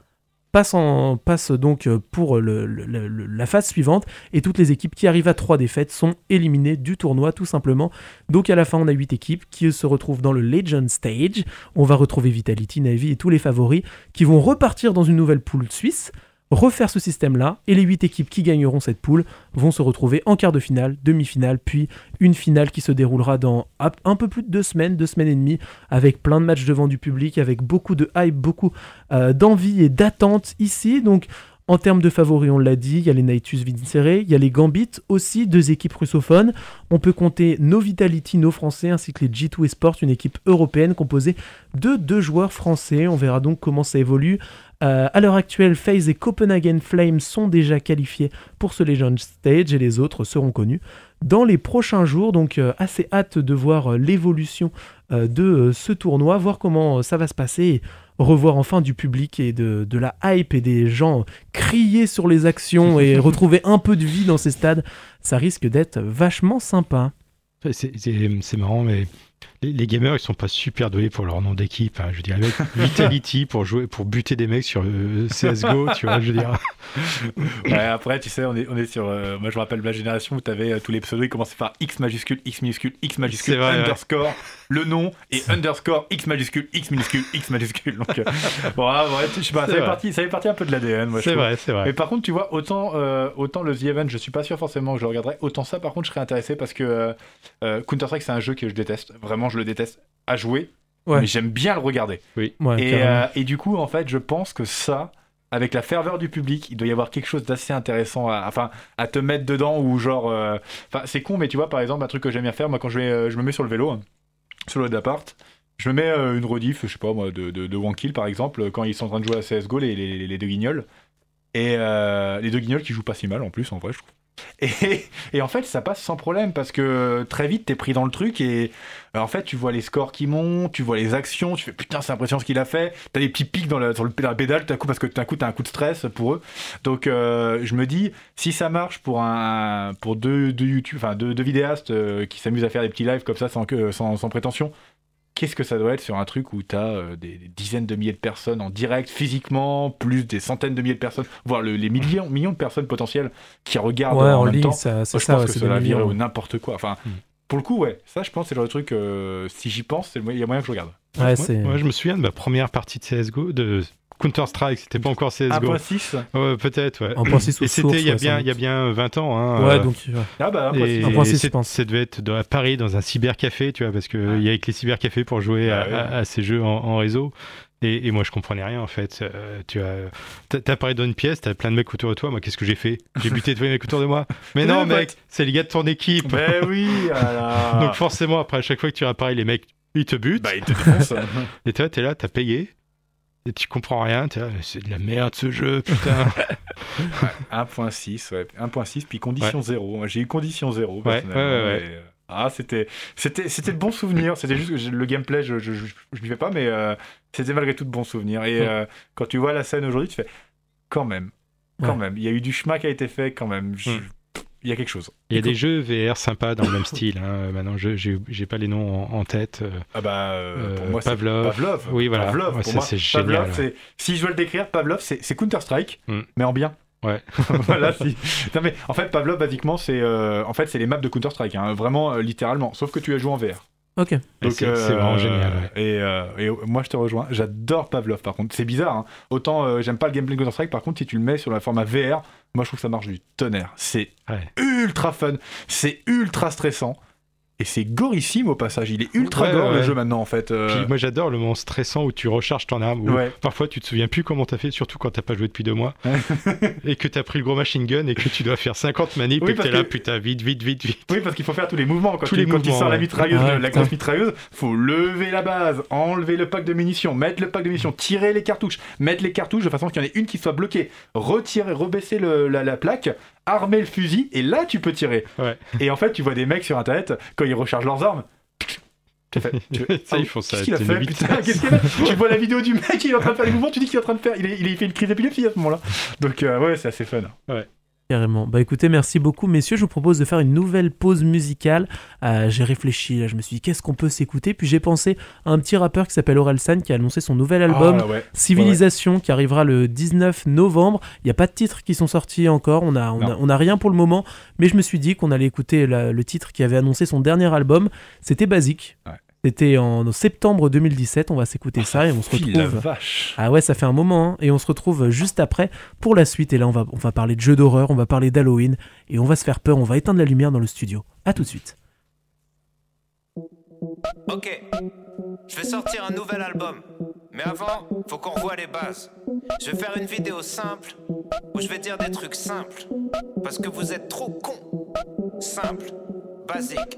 S3: passe, donc euh, pour la phase suivante et toutes les équipes qui arrivent à 3 défaites sont éliminées du tournoi tout simplement. Donc à la fin on a 8 équipes qui se retrouvent dans le Legend Stage. On va retrouver Vitality, Navy et tous les favoris qui vont repartir dans une nouvelle poule suisse refaire ce système-là, et les 8 équipes qui gagneront cette poule vont se retrouver en quart de finale, demi-finale, puis une finale qui se déroulera dans un peu plus de deux semaines, deux semaines et demie, avec plein de matchs devant du public, avec beaucoup de hype, beaucoup euh, d'envie et d'attente ici. Donc en termes de favoris, on l'a dit, il y a les Naitus Vincere, il y a les Gambit aussi, deux équipes russophones. On peut compter nos Vitality, nos Français, ainsi que les G2 Esports, une équipe européenne composée de deux joueurs français. On verra donc comment ça évolue. Euh, à l'heure actuelle, FaZe et Copenhagen Flames sont déjà qualifiés pour ce Legend Stage et les autres seront connus dans les prochains jours. Donc euh, assez hâte de voir euh, l'évolution de ce tournoi, voir comment ça va se passer revoir enfin du public et de, de, la hype et des gens crier sur les actions et retrouver un peu de vie dans ces stades, ça risque d'être vachement sympa.
S5: C'est marrant, mais les, les gamers, ils sont pas super doués pour leur nom d'équipe. hein. Je veux dire, avec Vitality pour jouer, pour buter des mecs sur euh, CS:GO, tu vois, je veux dire.
S4: Ouais, après, tu sais, on est, on est sur. euh, moi, je me rappelle ma génération où tu avais tous les pseudos, ils commençaient par X majuscule, X minuscule, X majuscule,
S5: vrai, ouais.
S4: underscore, le nom, et underscore, X majuscule, X minuscule, X majuscule. Donc, euh, bon, ah, ouais, je sais pas, ça fait, partie, ça fait partie un peu de l'ADN,
S5: C'est vrai, c'est vrai.
S4: Mais par contre, tu vois, autant, euh, autant le The Event, je suis pas sûr forcément que je le regarderai, autant ça, par contre, je serais intéressé parce que euh, euh, Counter-Strike, c'est un jeu que je déteste. Vraiment, je le déteste à jouer,
S3: Ouais.
S4: mais j'aime bien le regarder.
S3: Ouais,
S4: Et,
S3: carrément.
S4: euh, et du coup, en fait, je pense que ça, avec la ferveur du public, il doit y avoir quelque chose d'assez intéressant à, enfin, à te mettre dedans ou genre. euh, Enfin, c'est con, mais tu vois, par exemple, un truc que j'aime bien faire, moi, quand je, vais, euh, je me mets sur le vélo, hein, sur le d'appart, je me mets euh, une rediff, je sais pas moi, de, de, de One Kill, par exemple, quand ils sont en train de jouer à CSGO, les, les, les deux guignols. Et euh, les deux guignols qui jouent pas si mal en plus, en vrai, je trouve. Et, en fait, ça passe sans problème parce que très vite, t'es pris dans le truc et euh, en fait, tu vois les scores qui montent, tu vois les actions, tu fais putain, c'est impressionnant ce qu'il a fait. T'as des petits pics dans la, sur le, pédale tout coup parce que tout à coup, t'as un coup de stress pour eux. Donc, euh, je me dis, si ça marche pour deux, YouTube, enfin deux, vidéastes euh, qui s'amusent à faire des petits lives comme ça sans prétention, qu'est-ce que ça doit être sur un truc où t'as euh, des, des dizaines de milliers de personnes en direct, physiquement, plus des centaines de milliers de personnes, voire le- les millions, millions de personnes potentielles qui regardent
S3: Ouais,
S4: en,
S3: en
S4: même
S3: ligne,
S4: temps.
S3: ça- c'est
S4: Moi, je
S3: ça,
S4: pense
S3: ouais,
S4: que virer
S3: millions.
S4: au n'importe quoi. Enfin,
S5: Hmm.
S4: pour le coup, ouais, ça, je pense, que c'est le genre de truc. euh, si j'y pense, il y a moyen que je regarde.
S3: Ouais,
S5: moi, je me souviens de ma première partie de CSGO, de Counter-Strike, c'était pas encore CSGO.
S4: 1.6
S5: Ouais, peut-être, ouais.
S3: En point six ou
S5: Et c'était il y a
S3: ouais,
S5: bien, il y a bien 20 ans. Hein,
S3: Ouais,
S5: euh,
S3: donc. ouais.
S4: Ah bah,
S5: Et
S4: 1.6.
S3: 1.6,
S5: c'est-
S3: je pense.
S5: ça devait être dans, à Paris, dans un cybercafé, tu vois, parce qu'il
S4: Ouais.
S5: y a avec les cybercafés pour jouer à,
S4: Ah ouais.
S5: à- à ces jeux en, en réseau. Et, et moi, je comprenais rien, en fait. Euh, tu as, t'as- parlé dans une pièce, t'as plein de mecs autour de toi. Moi, qu'est-ce que j'ai fait? J'ai buté tous les mecs autour de moi. Mais non, mec, c'est les gars de ton équipe.
S4: Ben oui, ah.
S5: Donc, forcément, après, à chaque fois que tu réapparais, les mecs, ils te butent.
S4: bah, il te défonce.
S5: Et toi, t'es là, t'as payé. Et tu comprends rien. C'est de la merde ce jeu, putain.
S4: 1.6, ouais. 1.6, puis condition 0. Moi, J'ai eu condition 0.
S5: Ouais,
S4: personnellement,
S5: ouais, ouais, ouais.
S4: et, euh, Ah, c'était, c'était, c'était de bons souvenirs. C'était juste que le gameplay, je, je, je, je m'y fais pas, mais euh, c'était malgré tout de bons souvenirs. Et euh, quand tu vois la scène aujourd'hui, tu fais quand même, quand
S3: Ouais.
S4: même. Il y a eu du chemin qui a été fait, quand même. Je-
S5: Mm.
S4: Il y a quelque chose.
S5: Il y a des jeux VR sympas dans le même style. Hein. Maintenant, je- j'ai pas les noms en, en tête. Euh,
S4: Ah bah, euh, pour
S5: Euh,
S4: moi, c'est
S5: Pavlov.
S4: Pavlov.
S5: Oui, voilà.
S4: Pavlov,
S5: Ouais,
S4: pour
S5: ça,
S4: moi,
S5: c'est
S4: Pavlov,
S5: génial,
S4: si je dois le décrire, Pavlov, c'est Counter-Strike,
S5: Mm.
S4: mais en bien.
S5: Ouais.
S4: voilà, si. Non, mais en fait, Pavlov, basiquement, c'est euh, en fait, les maps de Counter-Strike, hein, vraiment, euh, littéralement. Sauf que tu as joué en VR.
S3: Ok.
S5: C'est
S4: euh,
S5: vraiment génial. ouais.
S4: Et, euh, et, euh, moi, je te rejoins. J'adore Pavlov, par contre. C'est bizarre. hein. Autant euh, j'aime pas le gameplay de Counter-Strike. Par contre, si tu le mets sur le format VR, moi, je trouve que ça marche du tonnerre. C'est
S5: Ouais.
S4: ultra fun. C'est ultra stressant. Et c'est gorissime au passage. Il est ultra
S5: Ouais,
S4: gore le jeu maintenant, en fait. euh.
S5: Puis moi j'adore le moment stressant où tu recharges ton arme, où
S4: Ouais.
S5: parfois tu te souviens plus comment t'as fait, surtout quand t'as pas joué depuis deux mois, et que t'as pris le gros machine gun et que tu dois faire 50 manips
S4: Oui,
S5: et que t'es là, putain, vite, vite, vite, vite.
S4: Oui, parce qu'il faut faire tous les mouvements. Quand,
S5: Tous
S4: tu,
S5: les
S4: quand il
S5: mouvements,
S4: sort la mitrailleuse, le- la grosse mitrailleuse, faut lever la base, enlever le pack de munitions, mettre le pack de munitions, tirer les cartouches, mettre les cartouches de façon qu'il y en ait une qui soit bloquée, retirer, rebaisser le- la, la plaque, armer le fusil, et là tu peux tirer.
S5: Ouais.
S4: Et en fait, tu vois des mecs sur internet, quand ils rechargent leurs armes. tu fais- tu ah,
S5: ils font ça,
S4: Qu'est-ce qu'il a
S5: c'est
S4: fait
S5: inévitable.
S4: Putain, qu'est-ce qu'il a fait Tu vois la vidéo du mec, il est en train de faire les mouvements, tu dis qu'il est en train de faire. Il, est- il fait une crise d'épilepsie à ce moment-là. Donc, euh, ouais, c'est assez fun.
S3: Carrément. Bah écoutez, merci beaucoup messieurs. Je vous propose de faire une nouvelle pause musicale. Euh, j'ai réfléchi, là, je me suis dit qu'est-ce qu'on peut s'écouter? Puis j'ai pensé à un petit rappeur qui s'appelle Orelsan qui a annoncé son nouvel album
S4: Ah, ouais.
S3: Civilisation qui arrivera le 19 novembre. Il n'y a pas de titres qui sont sortis encore. On a, on, a, on a rien pour le moment. Mais je me suis dit qu'on allait écouter la- le titre qui avait annoncé son dernier album. C'était Basique. C'était en, septembre 2017. On va s'écouter ça et on se retrouve.
S4: vache.
S3: Ah ouais, ça fait un moment, hein. et on se retrouve juste après pour la suite. Et là, on va, on va parler de jeux d'horreur, on va parler d'Halloween, et on va se faire peur, on va éteindre la lumière dans le studio. À tout de suite.
S8: Ok, je vais sortir un nouvel album. Mais avant, faut qu'on revoie les bases. Je vais faire une vidéo simple où je vais dire des trucs simples. Parce que vous êtes trop cons. Simple, basique.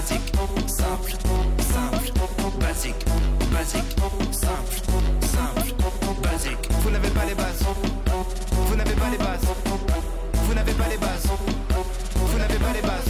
S8: basique, simple, simple, basique, basique, simple, simple, basique. Vous n'avez pas les bases, vous n'avez pas les bases, vous n'avez pas les bases, vous n'avez pas les bases.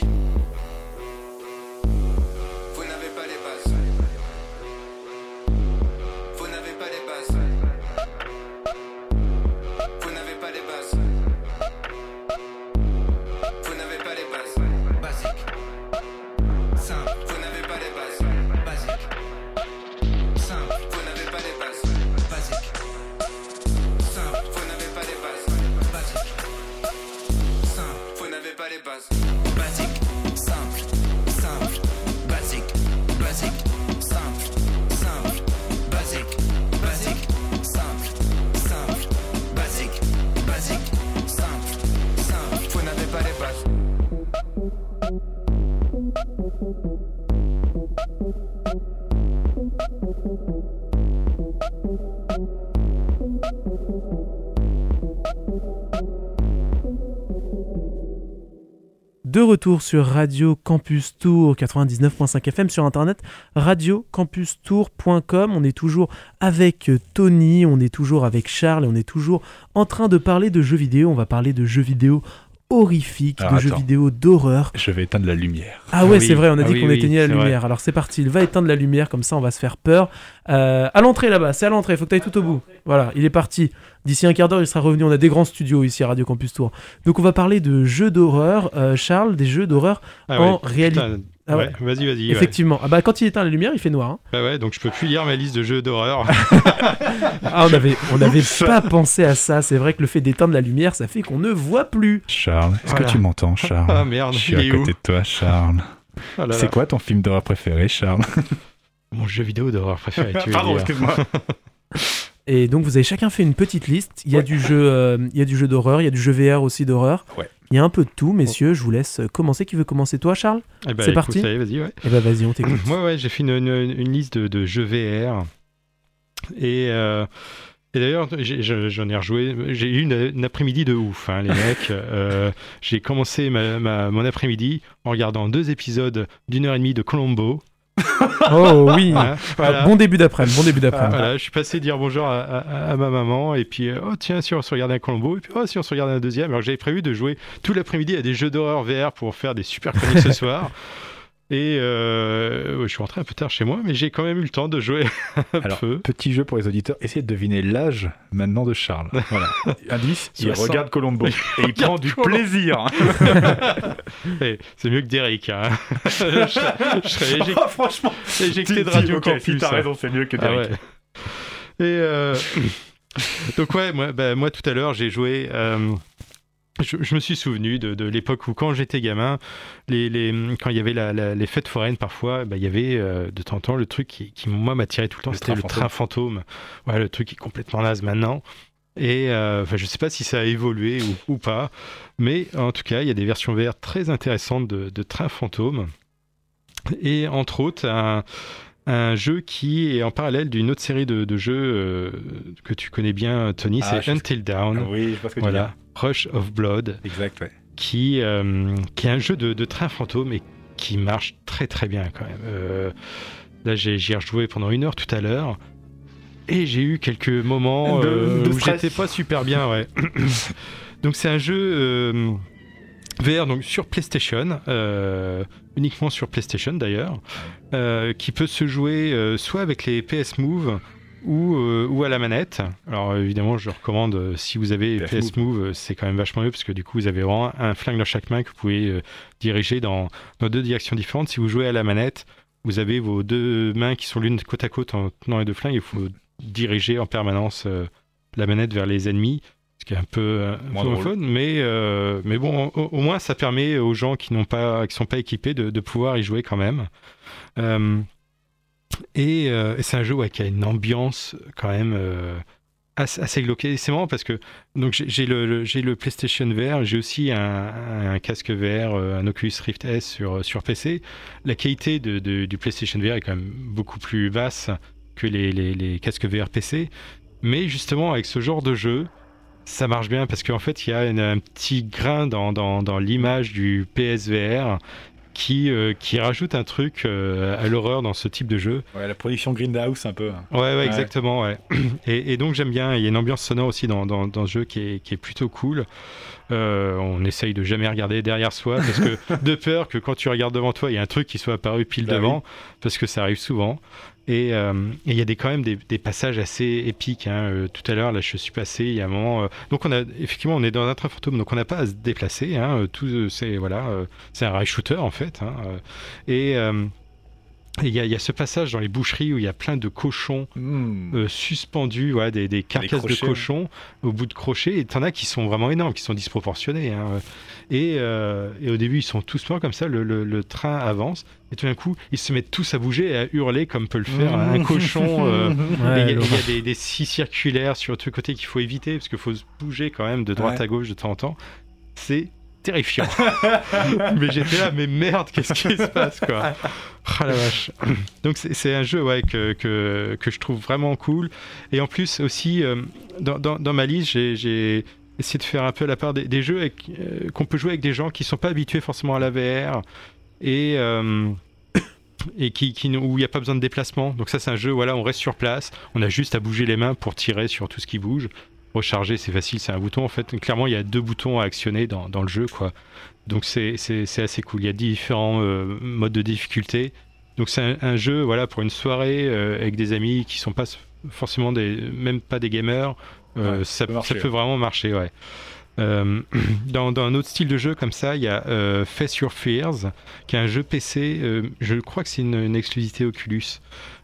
S3: Retour sur Radio Campus Tour 99.5 FM sur internet radiocampustour.com. On est toujours avec euh, Tony, on est toujours avec Charles et on est toujours en train de parler de jeux vidéo. On va parler de jeux vidéo horrifiques,
S4: Alors,
S3: de jeux vidéo d'horreur.
S4: Je vais éteindre la lumière.
S3: Ah ouais,
S5: oui.
S3: c'est vrai, on a
S5: Ah
S3: dit
S5: oui,
S3: qu'on
S5: oui,
S3: éteignait la
S5: vrai.
S3: lumière. Alors c'est parti, il va éteindre la lumière, comme ça on va se faire peur. Euh, à l'entrée là-bas, c'est à l'entrée, faut que tu ailles tout au bout. Voilà, il est parti. D'ici un quart d'heure, il sera revenu. On a des grands studios ici à Radio Campus Tour. Donc on va parler de jeux d'horreur. Euh, Charles, des jeux d'horreur
S5: Ah
S3: en réalité. Ah ouais.
S5: ouais, Vas-y, vas-y. ouais.
S3: Effectivement. Ah bah, quand il éteint la lumière, il fait noir. hein.
S5: Bah ouais, donc je peux plus lire ma liste de jeux d'horreur.
S3: Ah, on avait, on avait pas pensé à ça. C'est vrai que le fait d'éteindre la lumière, ça fait qu'on ne voit plus.
S4: Charles, est-ce
S5: Voilà.
S4: que tu m'entends, Charles
S5: Ah merde,
S4: Je suis à côté
S5: où
S4: de toi, Charles.
S5: Oh là
S4: C'est quoi ton film d'horreur préféré, Charles
S5: Mon jeu vidéo d'horreur préféré, tu veux
S4: Pardon, excuse-moi.
S3: Et donc vous avez chacun fait une petite liste. Il y a du jeu, euh, il y a du jeu d'horreur, il y a du jeu VR aussi d'horreur.
S4: Ouais.
S3: Il y a un peu de tout, messieurs. Je vous laisse commencer. Qui veut commencer, toi, Charles
S5: Eh ben,
S3: C'est parti
S5: vas-y, ouais.
S3: Eh ben vas-y, on t'écoute.
S5: Moi, ouais, j'ai fait une, une- une liste de, de jeux VR. Et, euh, et d'ailleurs, j'en ai rejoué. J'ai eu une, une après-midi de ouf, hein, les mecs. Euh, j'ai commencé ma- ma- mon après-midi en regardant deux épisodes d'une heure et demie de Colombo.
S3: Oh oui.
S5: Voilà.
S3: Bon début d'après-midi. Bon début d'après-midi.
S5: Voilà, je suis passé dire bonjour à, à- à ma maman et puis euh, oh tiens si on se regarde un Colombo et puis oh si on se regarde un deuxième alors j'avais prévu de jouer tout l'après-midi à des jeux d'horreur VR pour faire des super chroniques ce soir et euh, je suis rentré un peu tard chez moi mais j'ai quand même eu le temps de jouer un
S4: Alors,
S5: peu
S4: petit jeu pour les auditeurs, essayez de deviner l'âge maintenant de Charles. Voilà. Indice, il
S5: 60.
S4: regarde Colombo et il prend du
S5: Colombo.
S4: plaisir.
S5: Eh, c'est mieux que Derek hein. je, serais- je serais éjecté,
S4: Oh, franchement,
S5: éjecté de Radio
S4: ok,
S5: Campus
S4: si t'as
S5: hein.
S4: raison, c'est mieux que
S5: Ah
S4: Derek.
S5: ouais. Et euh, donc ouais, moi, bah, moi tout à l'heure j'ai joué. euh, je, je me suis souvenu de, de l'époque où quand j'étais gamin, les, les- quand il y avait la- la- les fêtes foraines parfois, bah, il y avait euh, de temps en temps le truc qui, qui, moi m'attirait tout le temps, c'était
S4: train
S5: le train fantôme. Ouais, le truc qui est complètement naze maintenant. Et euh, enfin, je sais pas si ça a évolué ou, ou pas, mais en tout cas, il y a des versions VR très intéressantes de, de train fantôme. Et entre autres, un, un jeu qui est en parallèle d'une autre série de, de jeux euh, que tu connais bien, Tony,
S4: Ah,
S5: c'est Until Dawn.
S4: Ah oui, je que tu
S5: voilà. Rush of Blood,
S4: Exact, ouais.
S5: qui, euh, qui est un jeu de, de train fantôme et qui marche très très bien quand même. Euh, là, j'ai- j'y ai rejoué pendant une heure tout à l'heure. Et j'ai eu quelques moments
S4: De-
S5: où j'étais pas super bien, ouais. donc c'est un jeu VR donc sur PlayStation, euh, uniquement sur PlayStation d'ailleurs, euh, qui peut se jouer euh, soit avec les PS Move ou, ou à la manette. Alors évidemment, je recommande si vous avez
S4: PS
S5: PS Move, c'est quand même vachement mieux parce que du coup, vous avez vraiment un flingue dans chaque main que vous pouvez diriger dans, dans deux directions différentes. Si vous jouez à la manette, vous avez vos deux mains qui sont l'une côte à côte en tenant les deux flingues. Il faut diriger en permanence la manette vers les ennemis, ce qui est un peu, euh, un peu fun, mais, euh, mais bon, au, au moins ça permet aux gens qui n'ont pas, qui sont pas équipés de, de pouvoir y jouer quand même. Euh, et, euh, et c'est un jeu ouais, qui a une ambiance quand même assez, assez C'est marrant parce que donc j'ai le, le- j'ai le PlayStation VR, j'ai aussi un, un casque VR, un Oculus Rift S sur, sur PC. La qualité de, de- du PlayStation VR est quand même beaucoup plus basse que les, les- les casques VR PC. Mais justement, avec ce genre de jeu, ça marche bien parce qu'en fait, il y a une- un petit grain dans, dans- dans l'image du PSVR qui, euh, qui rajoute un truc euh, à l'horreur dans ce type de jeu.
S4: Ouais, la production Grindhouse un peu. hein.
S5: Ouais, ouais,
S4: Ouais.
S5: exactement. Ouais. Et, et donc j'aime bien. Il y a une ambiance sonore aussi dans, dans, dans ce jeu qui est, qui est plutôt cool. Euh, on essaye de jamais regarder derrière soi parce que de peur que quand tu regardes devant toi, il y a un truc qui soit apparu pile
S4: Bah
S5: devant parce que ça arrive souvent. Et euh, et il y a des, quand même des, passages assez épiques. hein. Euh, tout à l'heure, là, je suis passé. Il y a un moment. euh, donc on a effectivement, on est dans un train fantôme, donc on n'a pas à se déplacer. Hein. Tout, c'est voilà, c'est un rail shooter en fait. hein. Et il y, a- il y a ce passage dans les boucheries où il y a plein de cochons
S4: Mmh.
S5: euh, suspendus, ouais, des, des carcasses de cochons au bout de crochets. Et t'en as qui sont vraiment énormes, qui sont disproportionnés. hein. Et, euh, et au début, ils sont tous morts comme ça. Le, le- le train avance. Et tout d'un coup, ils se mettent tous à bouger et à hurler comme peut le faire un
S4: Mmh.
S5: cochon. euh, et Il y a, y des, des scies circulaires sur tous les côtés qu'il faut éviter parce qu'il faut se bouger quand même de droite
S4: Ouais.
S5: à gauche de temps en temps. C'est terrifiant. mais j'étais là, mais merde, qu'est-ce qui se passe quoi Ah la vache. Donc c'est un jeu ouais, que, que, que je trouve vraiment cool. Et en plus aussi, euh, dans, dans, dans ma liste, j'ai- essayé de faire un peu la part des, des jeux euh, qu'on peut jouer avec des gens qui sont pas habitués forcément à la VR et, euh, et qui, qui, où il n'y a pas besoin de déplacement. Donc ça c'est un jeu, voilà, on reste sur place, on a juste à bouger les mains pour tirer sur tout ce qui bouge. Recharger, c'est facile, c'est un bouton en fait. Clairement, il y a deux boutons à actionner dans, dans le jeu, quoi. Donc c'est assez cool. Il y a différents euh, modes de difficulté. Donc c'est un, un jeu, voilà, pour une soirée euh, avec des amis qui sont pas forcément des, même pas des gamers. Euh,
S4: Ouais,
S5: ça,
S4: peut
S5: ça vraiment marcher, ouais. Dans, dans un autre style de jeu comme ça, il y a Face Your Fears, qui est un jeu PC. je crois que c'est une, une exclusivité Oculus.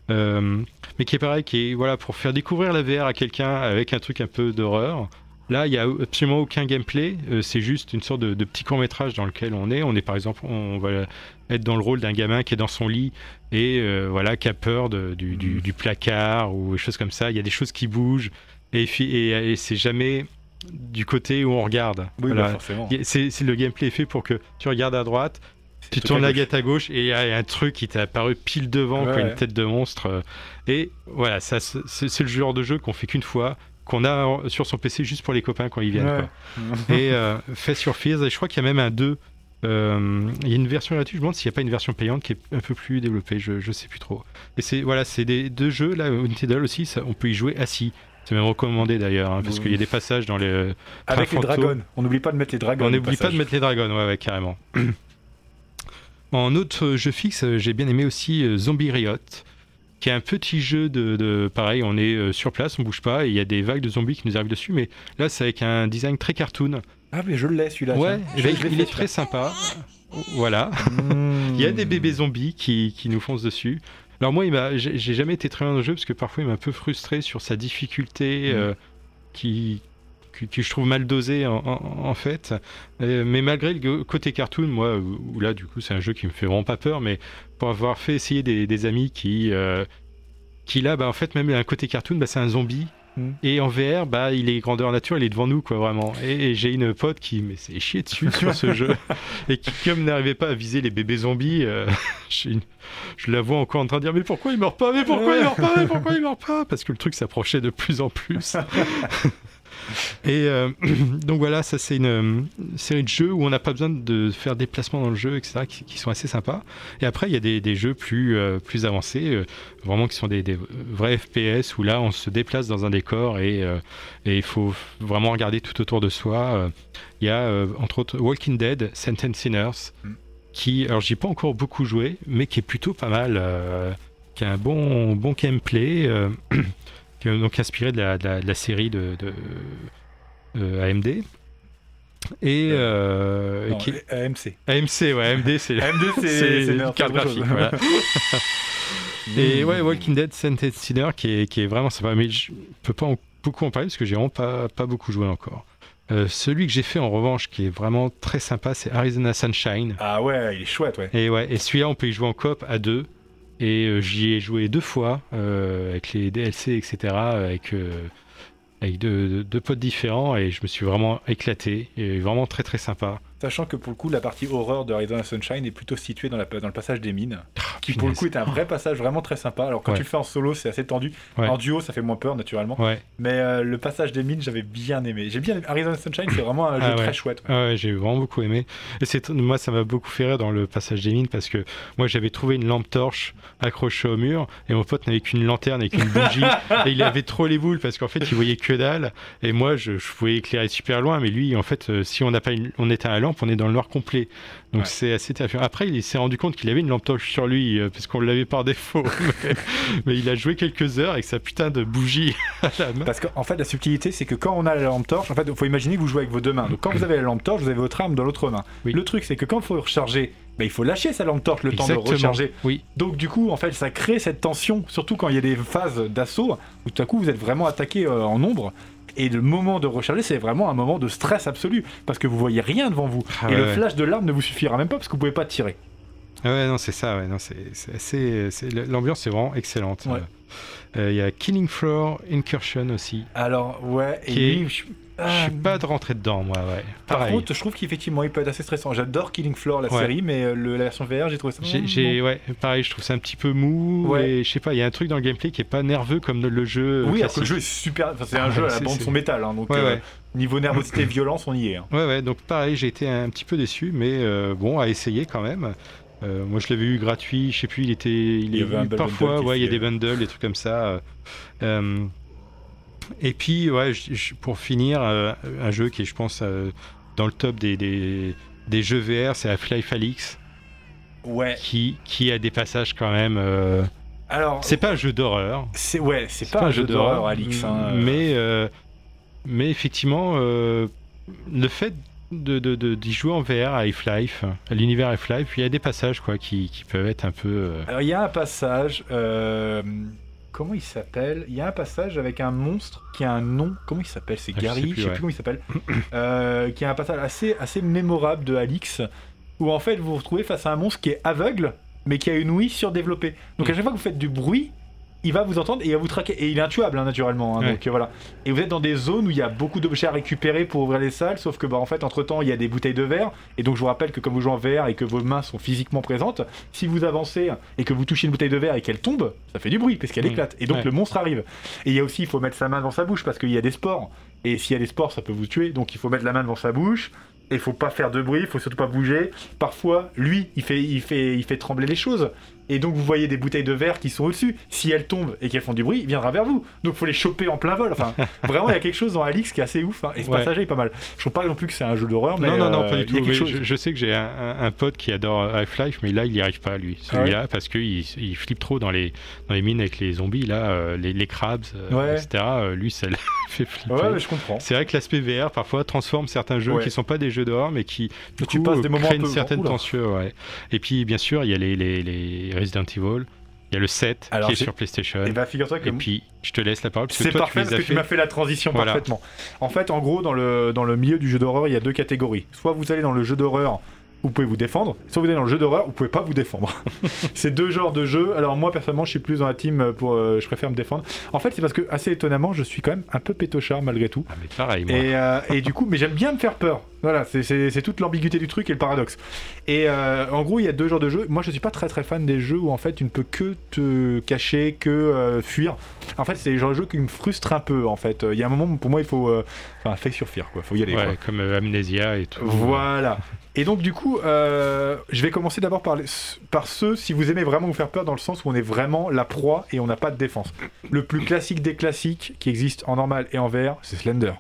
S5: Euh, mais qui est pareil, qui est voilà pour faire découvrir la VR à quelqu'un avec un truc un peu d'horreur. Là, il n'y a absolument aucun gameplay. euh, c'est juste une sorte de, de petit court métrage dans lequel on est. On est par exemple, on va être dans le rôle d'un gamin qui est dans son lit et euh, voilà qui a peur de- du, du- du placard ou des choses comme ça. Il y a des choses qui bougent et, fi- et, et c'est jamais du côté où on regarde.
S4: Oui,
S5: Voilà.
S4: bah, forcément.
S5: C'est- le gameplay est fait pour que tu regardes à droite, tu tournes la guette à gauche et il y a un truc qui t'est apparu pile devant,
S4: Ouais,
S5: quoi, une tête de monstre. euh, Et voilà, ça, c'est le genre de jeu qu'on fait qu'une fois, qu'on a sur son PC juste pour les copains quand ils viennent.
S4: Ouais.
S5: quoi. Et euh, Face Your Fears, et je crois qu'il y a même un 2. euh, il y a une version gratuite, je me demande s'il n'y a pas une version payante qui est un peu plus développée, je, je sais plus trop. Et c'est voilà, c'est des deux jeux, là, Until aussi, ça, on peut y jouer assis. C'est même recommandé d'ailleurs, hein, parce qu'il y a des passages dans les.
S4: Avec les dragons. On n'oublie pas de mettre les dragons.
S5: On n'oublie pas de mettre les dragons, ouais, ouais, carrément. En autre jeu fixe, euh, j'ai bien aimé aussi euh, Zombie Riot, qui est un petit jeu de, de- pareil, on est euh, sur place, on bouge pas, et il y a des vagues de zombies qui nous arrivent dessus, mais là c'est avec un design très cartoon.
S4: Ah, mais je l'ai celui-là.
S5: ouais,
S4: Je- je
S5: il est très sympa. Voilà.
S4: celui-là.
S5: Il y a des bébés zombies qui, qui nous foncent dessus. Alors moi, j'ai jamais été très loin dans le jeu parce que parfois il m'a un peu frustré sur sa difficulté euh, qui, que, que je trouve mal dosée en, en- en fait. Euh, mais malgré le côté cartoon, moi, où où là du coup c'est un jeu qui me fait vraiment pas peur, mais pour avoir fait essayer des, des amis qui, euh, qui là, bah, en fait même un côté cartoon, bah, c'est un zombie.
S4: Mhm.
S5: Et en VR, bah, il est grandeur nature, il est devant nous, quoi, vraiment. Et, et j'ai une pote qui me s'est chier dessus sur ce jeu. Et qui, comme n'arrivait pas à viser les bébés zombies, euh, une- je la vois encore en train de dire Mais pourquoi il meurt pas Mais pourquoi il meurt pas Mais pourquoi il meurt pas? Parce que le truc s'approchait de plus en plus. Et euh, donc voilà, ça c'est une euh, série de jeux où on n'a pas besoin de faire des placements dans le jeu, etc., qui, qui sont assez sympas. Et après, il y a des, des jeux plus, euh, plus avancés, euh, vraiment qui sont des, des vrais FPS, où là, on se déplace dans un décor et il faut vraiment regarder tout autour de soi. Il y a, entre autres, Walking Dead, Sentence Sinners,
S4: Mm.
S5: qui, alors j'y ai pas encore beaucoup joué, mais qui est plutôt pas mal, qui a un bon, bon gameplay, qui est donc inspiré de la, de la, de la série de, de, euh, AMD. Et, euh,
S4: Non,
S5: qui-
S4: AMC.
S5: AMC, ouais, AMD, c'est une carte graphique. voilà. Et ouais, Walking Dead Sentenced Sinner qui est, qui est vraiment sympa, mais je peux pas en- beaucoup en parler parce que j'ai vraiment pas, pas beaucoup joué encore. Euh, celui que j'ai fait en revanche qui est vraiment très sympa, c'est Arizona Sunshine.
S4: Ah ouais, il est chouette, ouais.
S5: Et ouais, et celui-là, on peut y jouer en coop à deux. Et euh, j'y ai joué deux fois euh, avec les DLC, etc. Avec, euh, deux, potes différents et je me suis vraiment éclaté. Vraiment très très sympa.
S4: Sachant que pour le coup, la partie horreur de Arizona Sunshine est plutôt située dans, la, dans le passage des mines, qui pour le coup est un vrai passage vraiment très sympa. Alors quand
S5: Ouais.
S4: tu le fais en solo, c'est assez tendu.
S5: Ouais.
S4: En duo, ça fait moins peur naturellement.
S5: Ouais,
S4: Mais euh, le passage des mines, j'avais bien aimé. J'ai bien aimé. Arizona Sunshine, c'est vraiment un jeu
S5: Ah ouais.
S4: très chouette.
S5: Ah ouais, j'ai vraiment beaucoup aimé. Et c'est moi, ça m'a beaucoup fait rire dans le passage des mines parce que moi, j'avais trouvé une lampe torche accrochée au mur et mon pote n'avait qu'une lanterne et qu'une bougie et il avait trop les boules parce qu'en fait, il voyait que dalle. Et moi, je, je pouvais éclairer super loin, mais lui, en fait, euh, si on n'a pas une, on éteint la lampe, on est dans le noir complet. Donc
S4: Ouais.
S5: c'est assez terrifiant. Après, il s'est rendu compte qu'il avait une lampe torche sur lui euh, parce qu'on l'avait par défaut. mais, mais il a joué quelques heures avec sa putain de bougie à la main.
S4: Parce qu'en fait, la subtilité, c'est que quand on a la lampe torche, en fait, il faut imaginer que vous jouez avec vos deux mains. Donc quand vous avez la lampe torche, vous avez votre arme dans l'autre main.
S5: Oui.
S4: Le truc, c'est que quand il faut recharger, bah, il faut lâcher sa lampe torche le temps de recharger.
S5: Oui.
S4: Donc du coup, en fait, ça crée cette tension, surtout quand il y a des phases d'assaut où tout à coup vous êtes vraiment attaqué euh, en nombre. Et le moment de recharger, c'est vraiment un moment de stress absolu parce que vous voyez rien devant vous.
S5: Ah
S4: et
S5: ouais,
S4: le
S5: ouais.
S4: flash de l'arme ne vous suffira même pas parce que vous pouvez pas tirer.
S5: Ah ouais, non, c'est ça, ouais, non, c'est assez. L'ambiance est vraiment excellente. Euh, Il y a Killing Floor Incursion aussi.
S4: Alors ouais, et
S5: Qui est-
S4: je-
S5: Je
S4: Ah,
S5: suis pas de rentrer dedans, moi, ouais.
S4: Par
S5: Pareil.
S4: contre, je trouve qu'effectivement, il peut être assez stressant. J'adore Killing Floor, la
S5: Ouais.
S4: série, mais euh, le- la version VR, j'ai trouvé ça.
S5: J'ai, j'ai- ouais, pareil, je trouve ça un petit peu mou.
S4: Ouais.
S5: Et je sais pas, il y a un truc dans le gameplay qui est pas nerveux comme le, le jeu.
S4: Oui, alors
S5: classique.
S4: que le jeu est super. Enfin, c'est un
S5: Ah,
S4: jeu à la
S5: c'est-
S4: bande
S5: c'est-
S4: son métal, hein, donc
S5: Ouais,
S4: euh,
S5: ouais.
S4: niveau nervosité, violence, on y est. hein.
S5: Ouais, ouais, donc pareil, j'ai été un petit peu déçu, mais euh, bon, à essayer quand même. Euh, moi, je l'avais eu gratuit, je sais plus, il était. Il,
S4: Il y
S5: est
S4: avait un bundle
S5: parfois,
S4: qui
S5: ouais, il y a des bundles, des trucs comme ça. euh, et puis, ouais, pour finir, euh, un jeu qui est, je pense, euh, dans le top des, des, des jeux VR, c'est Half-Life Alyx,
S4: Ouais.
S5: qui, qui a des passages quand même. euh,
S4: Alors,
S5: C'est pas un jeu d'horreur.
S4: c'est ouais, c'est pas, un jeu d'horreur, Alix. hein.
S5: Mais, euh, mais effectivement, euh, le fait de, d'y jouer en VR à Half-Life, à l'univers Half-Life, il y a des passages quoi, qui, qui peuvent être un peu.
S4: Alors, il y a un passage. Comment il s'appelle? Il y a un passage avec un monstre qui a un nom. Comment il s'appelle? C'est
S5: Ah, je
S4: Gary,
S5: sais
S4: je
S5: plus,
S4: sais
S5: ouais.
S4: plus comment il s'appelle. Euh, qui a un passage assez, assez mémorable de Alix où en fait vous vous retrouvez face à un monstre qui est aveugle mais qui a une ouïe surdéveloppée. Donc à chaque fois que vous faites du bruit, il va vous entendre et il va vous traquer. Et il est intuable hein, naturellement. hein,
S5: Ouais.
S4: Donc euh, voilà. Et vous êtes dans des zones où il y a beaucoup d'objets à récupérer pour ouvrir les salles, sauf que bah, en fait entre temps il y a des bouteilles de verre. Et donc je vous rappelle que comme vous jouez en VR et que vos mains sont physiquement présentes, si vous avancez et que vous touchez une bouteille de verre et qu'elle tombe, ça fait du bruit parce qu'elle éclate. Et donc
S5: Ouais.
S4: le monstre arrive. Et il y a aussi, il faut mettre sa main dans sa bouche parce qu'il y a des spores. Et s'il y a des spores, ça peut vous tuer. Donc il faut mettre la main devant sa bouche. Et il faut pas faire de bruit, il faut surtout pas bouger. Parfois, lui, il fait, il fait, il fait trembler les choses. Et donc vous voyez des bouteilles de verre qui sont au-dessus. Si elles tombent et qu'elles font du bruit, il viendra vers vous. Donc faut les choper en plein vol. Enfin, vraiment, il y a quelque chose dans Alix qui est assez ouf. hein. Et ce
S5: Ouais.
S4: passage est pas mal. Je trouve pas non plus que c'est un jeu d'horreur, mais
S5: non, non, non,
S4: euh,
S5: pas du
S4: y a
S5: tout.
S4: quelque
S5: Mais
S4: chose.
S5: je, je sais que j'ai un, un- un pote qui adore Half-Life, mais là, il n'y arrive pas, lui,
S4: Ah ouais
S5: celui-là, parce qu'il il flippe trop dans les, dans les mines avec les zombies, là, euh, les, les crabs, euh,
S4: Ouais.
S5: etc. Euh, lui, ça le fait flipper.
S4: Ouais, mais je comprends.
S5: C'est vrai que l'aspect VR parfois transforme certains jeux qui sont pas des jeux d'horreur mais qui du
S4: Tu passes des
S5: euh,
S4: moments
S5: créent
S4: un
S5: une
S4: peu-
S5: certaine
S4: Oula.
S5: tension. Et puis bien sûr il y a les, les, les Resident Evil, il y a le 7
S4: Alors,
S5: qui est sur PlayStation.
S4: Et bah figure-toi que
S5: Et puis je te laisse la parole
S4: C'est parfait
S5: tu
S4: parce que tu
S5: fait.
S4: m'as fait la transition
S5: Voilà.
S4: parfaitement. En fait, en gros, dans le, dans le milieu du jeu d'horreur, il y a deux catégories. Soit vous allez dans le jeu d'horreur, vous pouvez vous défendre. Soit vous allez dans le jeu d'horreur, vous pouvez pas vous défendre. c'est deux genres de jeux. Alors moi, personnellement, je suis plus dans la team pour... euh, je préfère me défendre. En fait, c'est parce que, assez étonnamment, je suis quand même un peu pétochard malgré tout.
S5: Ah, mais pareil moi.
S4: Et, euh, et du coup, mais j'aime bien me faire peur. Voilà, c'est- toute l'ambiguïté du truc et le paradoxe. Et euh, en gros, il y a deux genres de jeux. Moi, je suis pas très très fan des jeux où en fait tu ne peux que te cacher, que euh, fuir. En fait, c'est les genres de jeux qui me frustrent un peu. En fait, il y a un moment où pour moi, il faut, euh, enfin, fake sur fear, quoi. Faut y aller.
S5: Ouais,
S4: quoi.
S5: comme euh, Amnesia et tout.
S4: Voilà. Et donc du coup, euh, je vais commencer d'abord par, les- par ceux, si vous aimez vraiment vous faire peur, dans le sens où on est vraiment la proie et on n'a pas de défense. Le plus classique des classiques qui existe en normal et en VR, c'est Slender.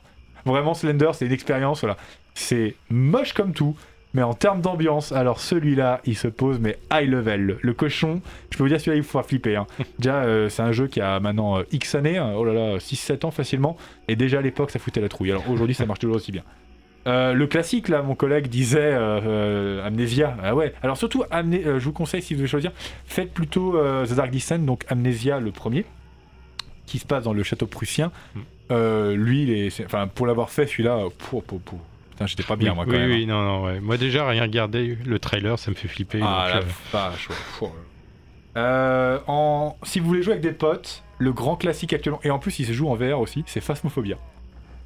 S4: Vraiment, Slender, c'est une expérience, voilà. C'est moche comme tout, mais en termes d'ambiance, alors celui-là, il se pose, mais high level. Le, le cochon, je peux vous dire, celui-là, il faut flipper. hein. Déjà, euh, c'est un jeu qui a maintenant euh, X années, hein, oh là là, 6-7 ans facilement, et déjà à l'époque, ça foutait la trouille. Alors aujourd'hui, ça marche toujours aussi bien. Euh, le classique, là, mon collègue disait euh, euh, Amnesia. Ah ouais. Alors surtout, Amné- euh, je vous conseille, si vous devez choisir, faites plutôt The Dark Descent, donc Amnesia le premier, qui se passe dans le château prussien.
S5: Mm.
S4: Euh, lui, il est, c'est- enfin, pour l'avoir fait, celui-là, pour, pour, pour. Putain, j'étais pas bien,
S5: oui,
S4: moi, quand
S5: oui,
S4: même. hein.
S5: oui, non, non, ouais. Moi, déjà, rien regarder le trailer, ça me fait flipper.
S4: Ah
S5: donc,
S4: la vache, ouais. Euh, en... Si vous voulez jouer avec des potes, le grand classique actuellement, et en plus il se joue en VR aussi, c'est Phasmophobia.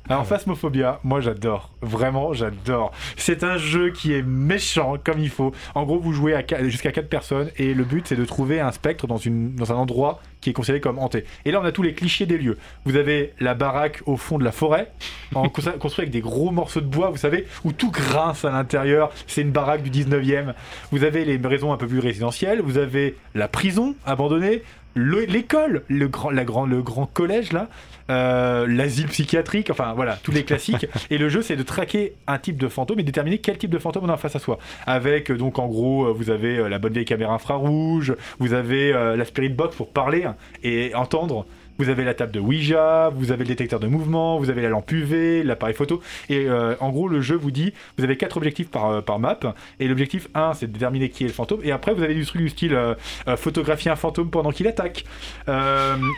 S4: Alors
S5: Ah.
S4: Phasmophobia, moi j'adore, vraiment j'adore. C'est un jeu qui est méchant comme il faut. En gros vous jouez jusqu'à 4 personnes et le but c'est de trouver un spectre dans, un endroit qui est considéré comme hanté. Et là on a tous les clichés des lieux. Vous avez la baraque au fond de la forêt, construite avec des gros morceaux de bois, vous savez, où tout grince à l'intérieur. C'est une baraque du 19e. Vous avez les maisons un peu plus résidentielles, vous avez la prison abandonnée, le- l'école, le grand collège là, euh, l'asile psychiatrique, enfin voilà, tous les classiques. et le jeu c'est de traquer un type de fantôme et déterminer quel type de fantôme on a face à soi. Avec euh, donc en gros, euh, vous avez la bonne vieille caméra infrarouge, vous avez la spirit box pour parler et entendre. Vous avez la table de Ouija, vous avez le détecteur de mouvement, vous avez la lampe UV, l'appareil photo. Et euh, en gros, le jeu vous dit, vous avez quatre objectifs par, euh, par map. Et l'objectif 1, c'est de déterminer qui est le fantôme. Et après, vous avez du truc du style euh, photographier un fantôme pendant qu'il attaque.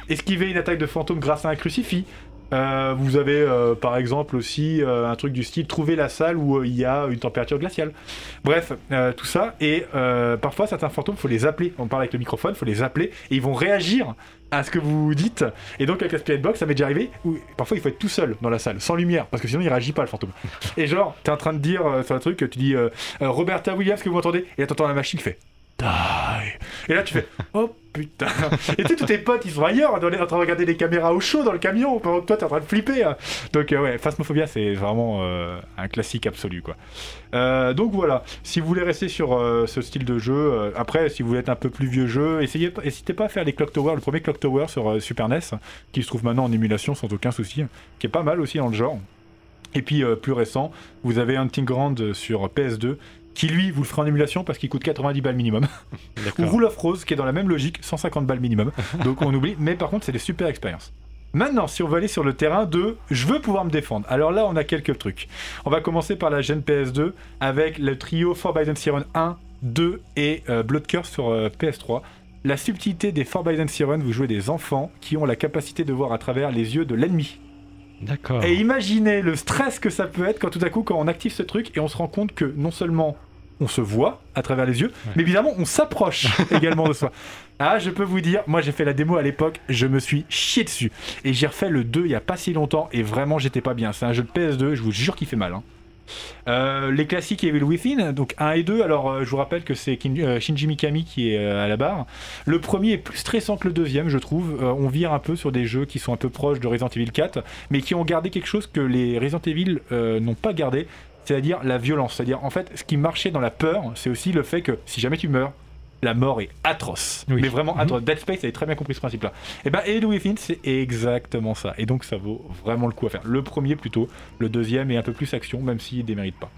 S4: Esquiver une attaque de fantôme grâce à un crucifix. Euh, vous avez euh, par exemple aussi euh, un truc du style trouver la salle où euh, il y a une température glaciale. Bref, euh, tout ça. Et euh, parfois, certains fantômes, faut les appeler. On parle avec le microphone, faut les appeler et ils vont réagir à ce que vous dites. Et donc, avec la Spirit Box, ça m'est déjà arrivé où parfois il faut être tout seul dans la salle, sans lumière, parce que sinon il réagit pas le fantôme. Et genre, t'es en train de dire euh, sur un truc, tu dis Roberta Williams, que vous m'entendez Et là, t'entends la machine qui fait Die. Et là, tu fais Oh putain. Et tu sais, tous tes potes, ils sont ailleurs, dans les- en train de regarder les caméras au chaud dans le camion, pendant que toi, t'es en train de flipper. hein. Donc, euh, ouais, Phasmophobia, c'est vraiment euh, un classique absolu, quoi. Euh, donc voilà, si vous voulez rester sur ce style de jeu, après, si vous voulez être un peu plus vieux jeu, essayez, n'hésitez pas à faire les Clock Tower, le premier Clock Tower sur Super NES, qui se trouve maintenant en émulation sans aucun souci, qui est pas mal aussi dans le genre. Et puis plus récent, vous avez Hunting Ground sur PS2, qui lui, vous le ferez en émulation parce qu'il coûte 90 balles minimum. Ou. Rule of Rose, qui est dans la même logique, 150 balles minimum. Donc on oublie, mais par contre, c'est des super expériences. Maintenant, si on veut aller sur le terrain de je veux pouvoir me défendre. Alors là, on a quelques trucs. On va commencer par la gêne PS2 avec le trio Forbidden Siren 1, 2 et euh, Blood Curse sur euh, PS3. La subtilité des Forbidden Siren, vous jouez des enfants qui ont la capacité de voir à travers les yeux de l'ennemi.
S5: D'accord.
S4: Et imaginez le stress que ça peut être quand tout à coup, quand on active ce truc et on se rend compte que non seulement on se voit à travers les yeux, mais évidemment on s'approche également de soi. Ah, je peux vous dire, moi j'ai fait la démo à l'époque, je me suis chié dessus. Et j'ai refait le 2 il y a pas si longtemps et vraiment j'étais pas bien. C'est un jeu de PS2, je vous jure qu'il fait mal. hein. Euh, les classiques Evil Within, donc 1 et 2, alors euh, je vous rappelle que c'est euh, Shinji Mikami qui est à la barre. Le premier est plus stressant que le deuxième, je trouve. On vire un peu sur des jeux qui sont un peu proches de Resident Evil 4, mais qui ont gardé quelque chose que les Resident Evil n'ont pas gardé, c'est-à-dire la violence. C'est-à-dire, en fait, ce qui marchait dans la peur, c'est aussi le fait que si jamais tu meurs, la mort est atroce.
S5: Oui.
S4: Mais vraiment atroce. Dead Space avait très bien compris ce principe-là. Et ben, Evil Within, c'est exactement ça. Et donc, ça vaut vraiment le coup à faire. Le premier plutôt, le deuxième est un peu plus action, même s'il ne démérite pas.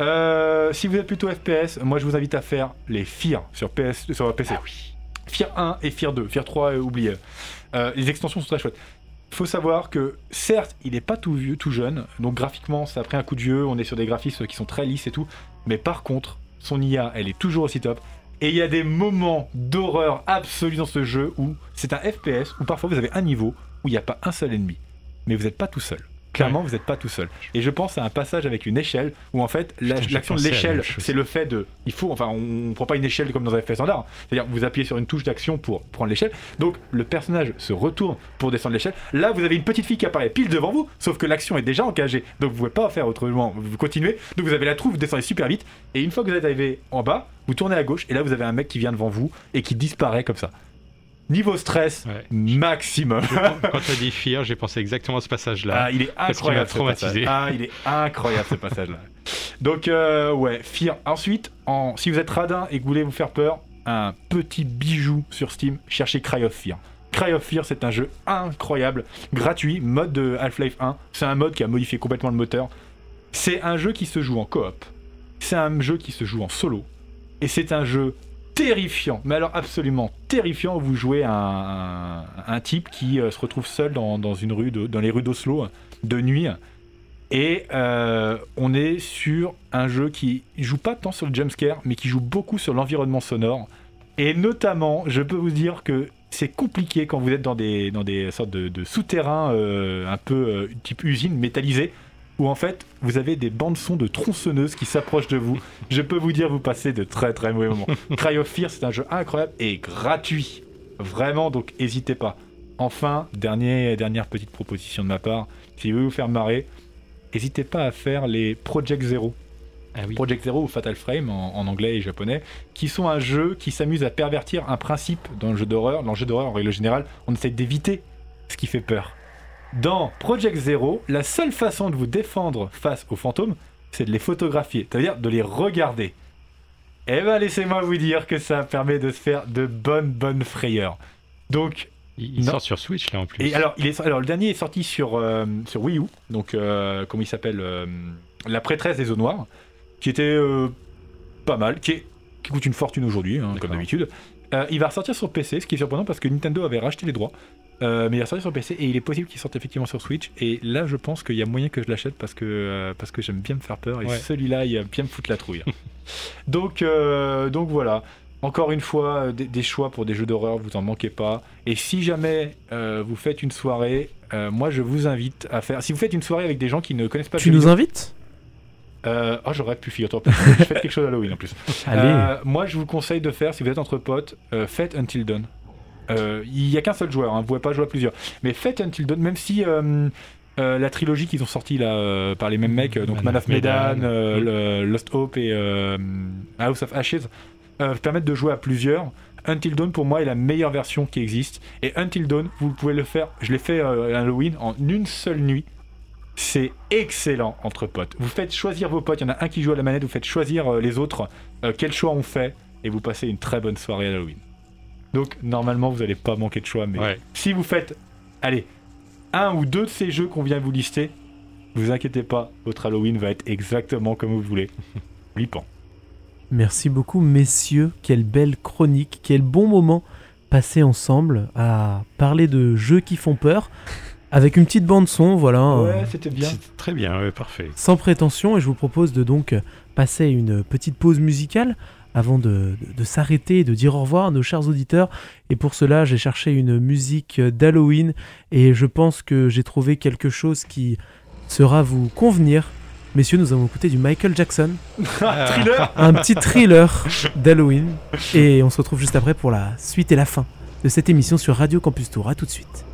S4: Euh, si vous êtes plutôt FPS, moi je vous invite à faire les FIR sur, PS, sur PC. FIR 1 et FIR 2. FIR 3, euh, oubliez. Euh, les extensions sont très chouettes. Il faut savoir que, certes, il n'est pas tout vieux, tout jeune, donc graphiquement, ça a pris un coup de vieux, on est sur des graphismes qui sont très lisses et tout, mais par contre, son IA, elle est toujours aussi top. Et il y a des moments d'horreur absolue dans ce jeu où c'est un FPS où parfois vous avez un niveau où il n'y a pas un seul ennemi, mais vous n'êtes pas tout seul. Clairement, vous n'êtes pas tout seul. Et je pense à un passage avec une échelle où en fait l'action de l'échelle, c'est le fait de, il faut, enfin, on ne prend pas une échelle comme dans un FPS standard. C'est-à-dire vous appuyez sur une touche d'action pour prendre l'échelle. Donc le personnage se retourne pour descendre l'échelle. Là, vous avez une petite fille qui apparaît pile devant vous, sauf que l'action est déjà engagée. Donc vous ne pouvez pas faire autrement. Vous continuez. Donc vous avez la trouve, vous descendez super vite. Et une fois que vous êtes arrivé en bas, vous tournez à gauche et là vous avez un mec qui vient devant vous et qui disparaît comme ça. Niveau stress
S5: Ouais.
S4: maximum.
S5: Quand tu as dit Fear, j'ai pensé exactement à ce passage-là.
S4: Ah, il est incroyable.
S5: traumatisé.
S4: Ah, il est incroyable ce passage-là. Donc, euh, ouais, Fear. Ensuite, en, si vous êtes radin et que vous voulez vous faire peur, un petit bijou sur Steam, cherchez Cry of Fear. Cry of Fear, c'est un jeu incroyable, gratuit, mode de Half-Life 1. C'est un mode qui a modifié complètement le moteur. C'est un jeu qui se joue en coop. C'est un jeu qui se joue en solo. Et c'est un jeu terrifiant, mais alors absolument terrifiant. Vous jouez un, type qui euh, se retrouve seul dans, une rue, dans les rues d'Oslo, de nuit. Et euh, on est sur un jeu qui joue pas tant sur le jumpscare, mais qui joue beaucoup sur l'environnement sonore. Et notamment, je peux vous dire que c'est compliqué quand vous êtes dans des, sortes de, souterrains euh, un peu type usine métallisée, où en fait vous avez des bandes son de tronçonneuses qui s'approchent de vous. Je peux vous dire, vous passez de très très mauvais moments. Cry of Fear, c'est un jeu incroyable et gratuit. Vraiment, donc n'hésitez pas. Enfin, dernier, dernière petite proposition de ma part, si vous voulez vous faire marrer, n'hésitez pas à faire les Project Zero.
S5: Ah oui.
S4: Project Zero ou Fatal Frame en, en anglais et japonais, qui sont un jeu qui s'amuse à pervertir un principe dans le jeu d'horreur. Dans le jeu d'horreur, en règle générale, on essaie d'éviter ce qui fait peur. Dans Project Zero, la seule façon de vous défendre face aux fantômes, c'est de les photographier, c'est-à-dire de les regarder. Eh ben, laissez-moi vous dire que ça permet de se faire de bonnes, bonnes frayeurs. Donc,
S5: Il, sort sur Switch là en plus.
S4: et alors, il est, alors le dernier est sorti sur, euh, sur Wii U, donc euh, comment il s'appelle euh, La prêtresse des eaux noires, qui était pas mal, qui, est, qui coûte une fortune aujourd'hui, hein, comme d'habitude. Il va ressortir sur PC, ce qui est surprenant parce que Nintendo avait racheté les droits. Euh, mais il va sortir sur PC et il est possible qu'il sorte effectivement sur Switch. Et là, je pense qu'il y a moyen que je l'achète parce que, euh, parce que j'aime bien me faire peur. Et
S5: Ouais.
S4: celui-là, il va bien me foutre la trouille. donc, euh, donc voilà. Encore une fois, des, des choix pour des jeux d'horreur, vous en manquez pas. Et si jamais euh, vous faites une soirée, euh, moi je vous invite à faire. Si vous faites une soirée avec des gens qui ne connaissent pas le
S3: Tu nous invites?
S4: Euh, oh, j'aurais pu, figure-toi. Je fais quelque chose à Halloween en plus.
S3: Allez.
S4: Euh, moi, je vous conseille de faire, si vous êtes entre potes, euh, faites Until Dawn. Euh, Il y a qu'un seul joueur, hein, vous pouvez pas jouer à plusieurs. Mais faites Until Dawn, même si euh, euh, la trilogie qu'ils ont sortie là, euh, par les mêmes mecs, euh, donc Man, of Medan,
S5: Medan,
S4: Lost Hope et House of Ashes, permettent de jouer à plusieurs. Until Dawn, pour moi, est la meilleure version qui existe. Et Until Dawn, vous pouvez le faire. Je l'ai fait à Halloween en une seule nuit. C'est excellent entre potes. Vous faites choisir vos potes. Il y en a un qui joue à la manette. Vous faites choisir les autres. quel choix on fait. Et vous passez une très bonne soirée à Halloween. Donc, normalement, vous n'allez pas manquer de choix. Mais
S5: Ouais.
S4: si vous faites, allez, un ou deux de ces jeux qu'on vient de vous lister, vous inquiétez pas. Votre Halloween va être exactement comme vous voulez. Flippant.
S3: Merci beaucoup, messieurs. Quelle belle chronique, quel bon moment passé ensemble à parler de jeux qui font peur avec une petite bande son, voilà,
S4: Ouais, c'était bien.
S5: Très bien, ouais, parfait.
S3: sans prétention. Et je vous propose de donc passer une petite pause musicale avant de, de- de s'arrêter et de dire au revoir à nos chers auditeurs. Et pour cela, j'ai cherché une musique d'Halloween et je pense que j'ai trouvé quelque chose qui sera vous convenir. Messieurs, nous avons écouté du Michael Jackson.
S4: Thriller
S3: un petit thriller d'Halloween. Et on se retrouve juste après pour la suite et la fin de cette émission sur Radio Campus Tour. A tout de suite.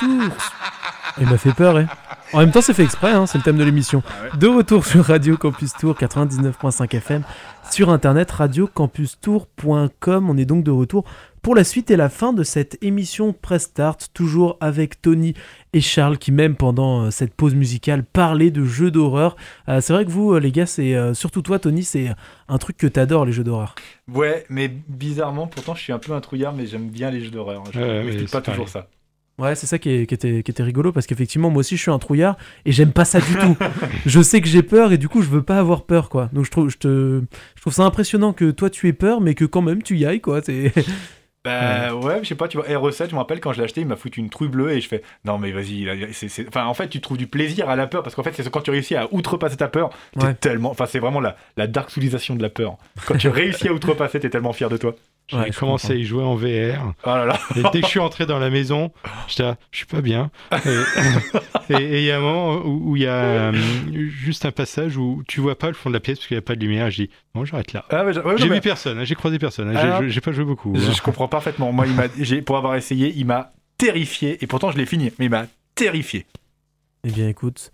S3: Retour Il m'a fait peur, hein. En même temps, c'est fait exprès, hein, c'est le thème de l'émission. De retour sur Radio Campus Tour 99.5 FM, sur internet radiocampustour.com. On est donc de retour pour la suite et la fin de cette émission Press Start, toujours avec Tony et Charles qui, même pendant euh, cette pause musicale, parlaient de jeux d'horreur. Euh, c'est vrai que vous, euh, les gars, c'est euh, surtout toi, Tony, c'est un truc que t'adores, les jeux d'horreur.
S4: Ouais, mais bizarrement, pourtant, je suis un peu un trouillard, mais j'aime bien les jeux d'horreur. Je m'explique
S5: mais
S4: pas toujours
S5: pareil.
S4: ça.
S3: Ouais, c'est ça qui, est- qui était, qui était rigolo parce qu'effectivement, moi aussi, je suis un trouillard et j'aime pas ça du tout. je sais que j'ai peur et du coup, je veux pas avoir peur, quoi. Donc, je trouve, je te, je trouve ça impressionnant que toi, tu aies peur, mais que quand même, tu y ailles, quoi. C'est...
S4: Bah ouais, je sais pas, tu vois, R7, je me rappelle quand je l'ai acheté, il m'a foutu une trouille bleue et je fais non mais vas-y, c'est- enfin en fait tu trouves du plaisir à la peur parce qu'en fait c'est quand tu réussis à outrepasser ta peur, t'es
S3: Ouais.
S4: tellement, enfin c'est vraiment la, la dark soulisation de la peur. Quand tu réussis à outrepasser, t'es tellement fier de toi.
S5: J'ai
S3: Ouais,
S5: commencé à y jouer en VR.
S4: Oh là là.
S5: Et dès que je suis entré dans la maison, j'étais là, je suis pas bien. Et il y a un moment où il y a euh, juste un passage où tu vois pas le fond de la pièce parce qu'il n'y a pas de lumière. Je dis, bon, j'arrête là.
S4: Ah, ouais,
S5: J'ai
S4: mais-
S5: vu personne, j'ai croisé personne. j'ai- pas joué beaucoup.
S4: Je, je comprends parfaitement. Moi, il pour avoir essayé, il m'a terrifié et pourtant je l'ai fini, mais il m'a terrifié.
S3: Eh bien, écoute,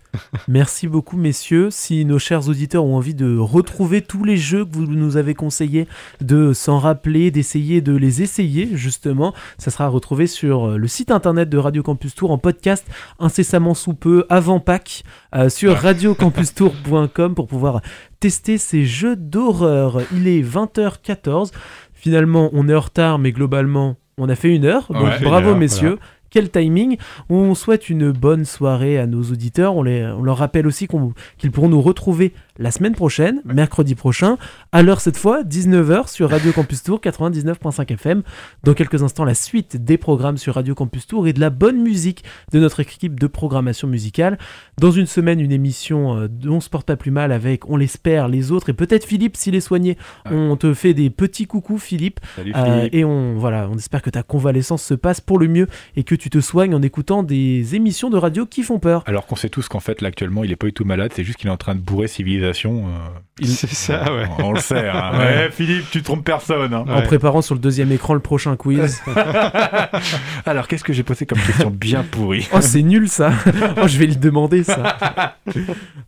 S3: merci beaucoup, messieurs. Si nos chers auditeurs ont envie de retrouver tous les jeux que vous nous avez conseillés, de s'en rappeler, d'essayer de les essayer, justement, ça sera retrouvé sur euh, le site internet de Radio Campus Tour en podcast incessamment sous peu, avant Pâques, euh, sur radiocampustour.com pour pouvoir tester ces jeux d'horreur. Il est 20h14. Finalement, on est en retard, mais globalement, on a fait une heure. Donc,
S4: Ouais,
S5: une
S3: bravo,
S5: heure,
S3: messieurs. Quel timing On souhaite une bonne soirée à nos auditeurs. On, leur rappelle aussi qu'ils pourront nous retrouver la semaine prochaine, mercredi prochain, à l'heure cette fois, 19h sur Radio Campus Tour 99.5 FM. Dans quelques instants, la suite des programmes sur Radio Campus Tour et de la bonne musique de notre équipe de programmation musicale. Dans une semaine, une émission euh, dont on se porte pas plus mal avec, on l'espère, les autres et peut-être Philippe s'il est soigné.
S4: Ouais.
S3: On te fait des petits coucous, Philippe.
S4: Salut
S3: Euh,
S4: Philippe.
S3: et on, voilà, on espère que ta convalescence se passe pour le mieux et que tu te soignes en écoutant des émissions de radio qui font peur.
S4: Alors qu'on sait tous qu'en fait, là, actuellement, il est pas du tout malade, c'est juste qu'il est en train de bourrer civilisation. Euh,
S5: C'est ça, ouais.
S4: On le sait. hein.
S3: Ouais.
S4: Ouais, Philippe, tu trompes personne. hein.
S3: En
S5: Ouais.
S3: préparant sur le deuxième écran le prochain quiz.
S4: Alors, qu'est-ce que j'ai posé comme question bien pourrie
S3: oh, c'est nul ça. oh, je vais lui demander ça.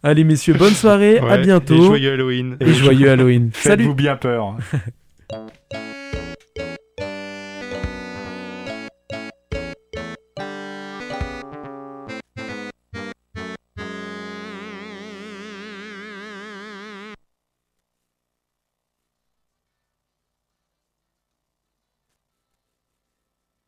S3: Allez, messieurs, bonne soirée. à bientôt.
S5: Et joyeux Halloween.
S3: Et joyeux Halloween. Salut.
S4: Faites-vous bien peur.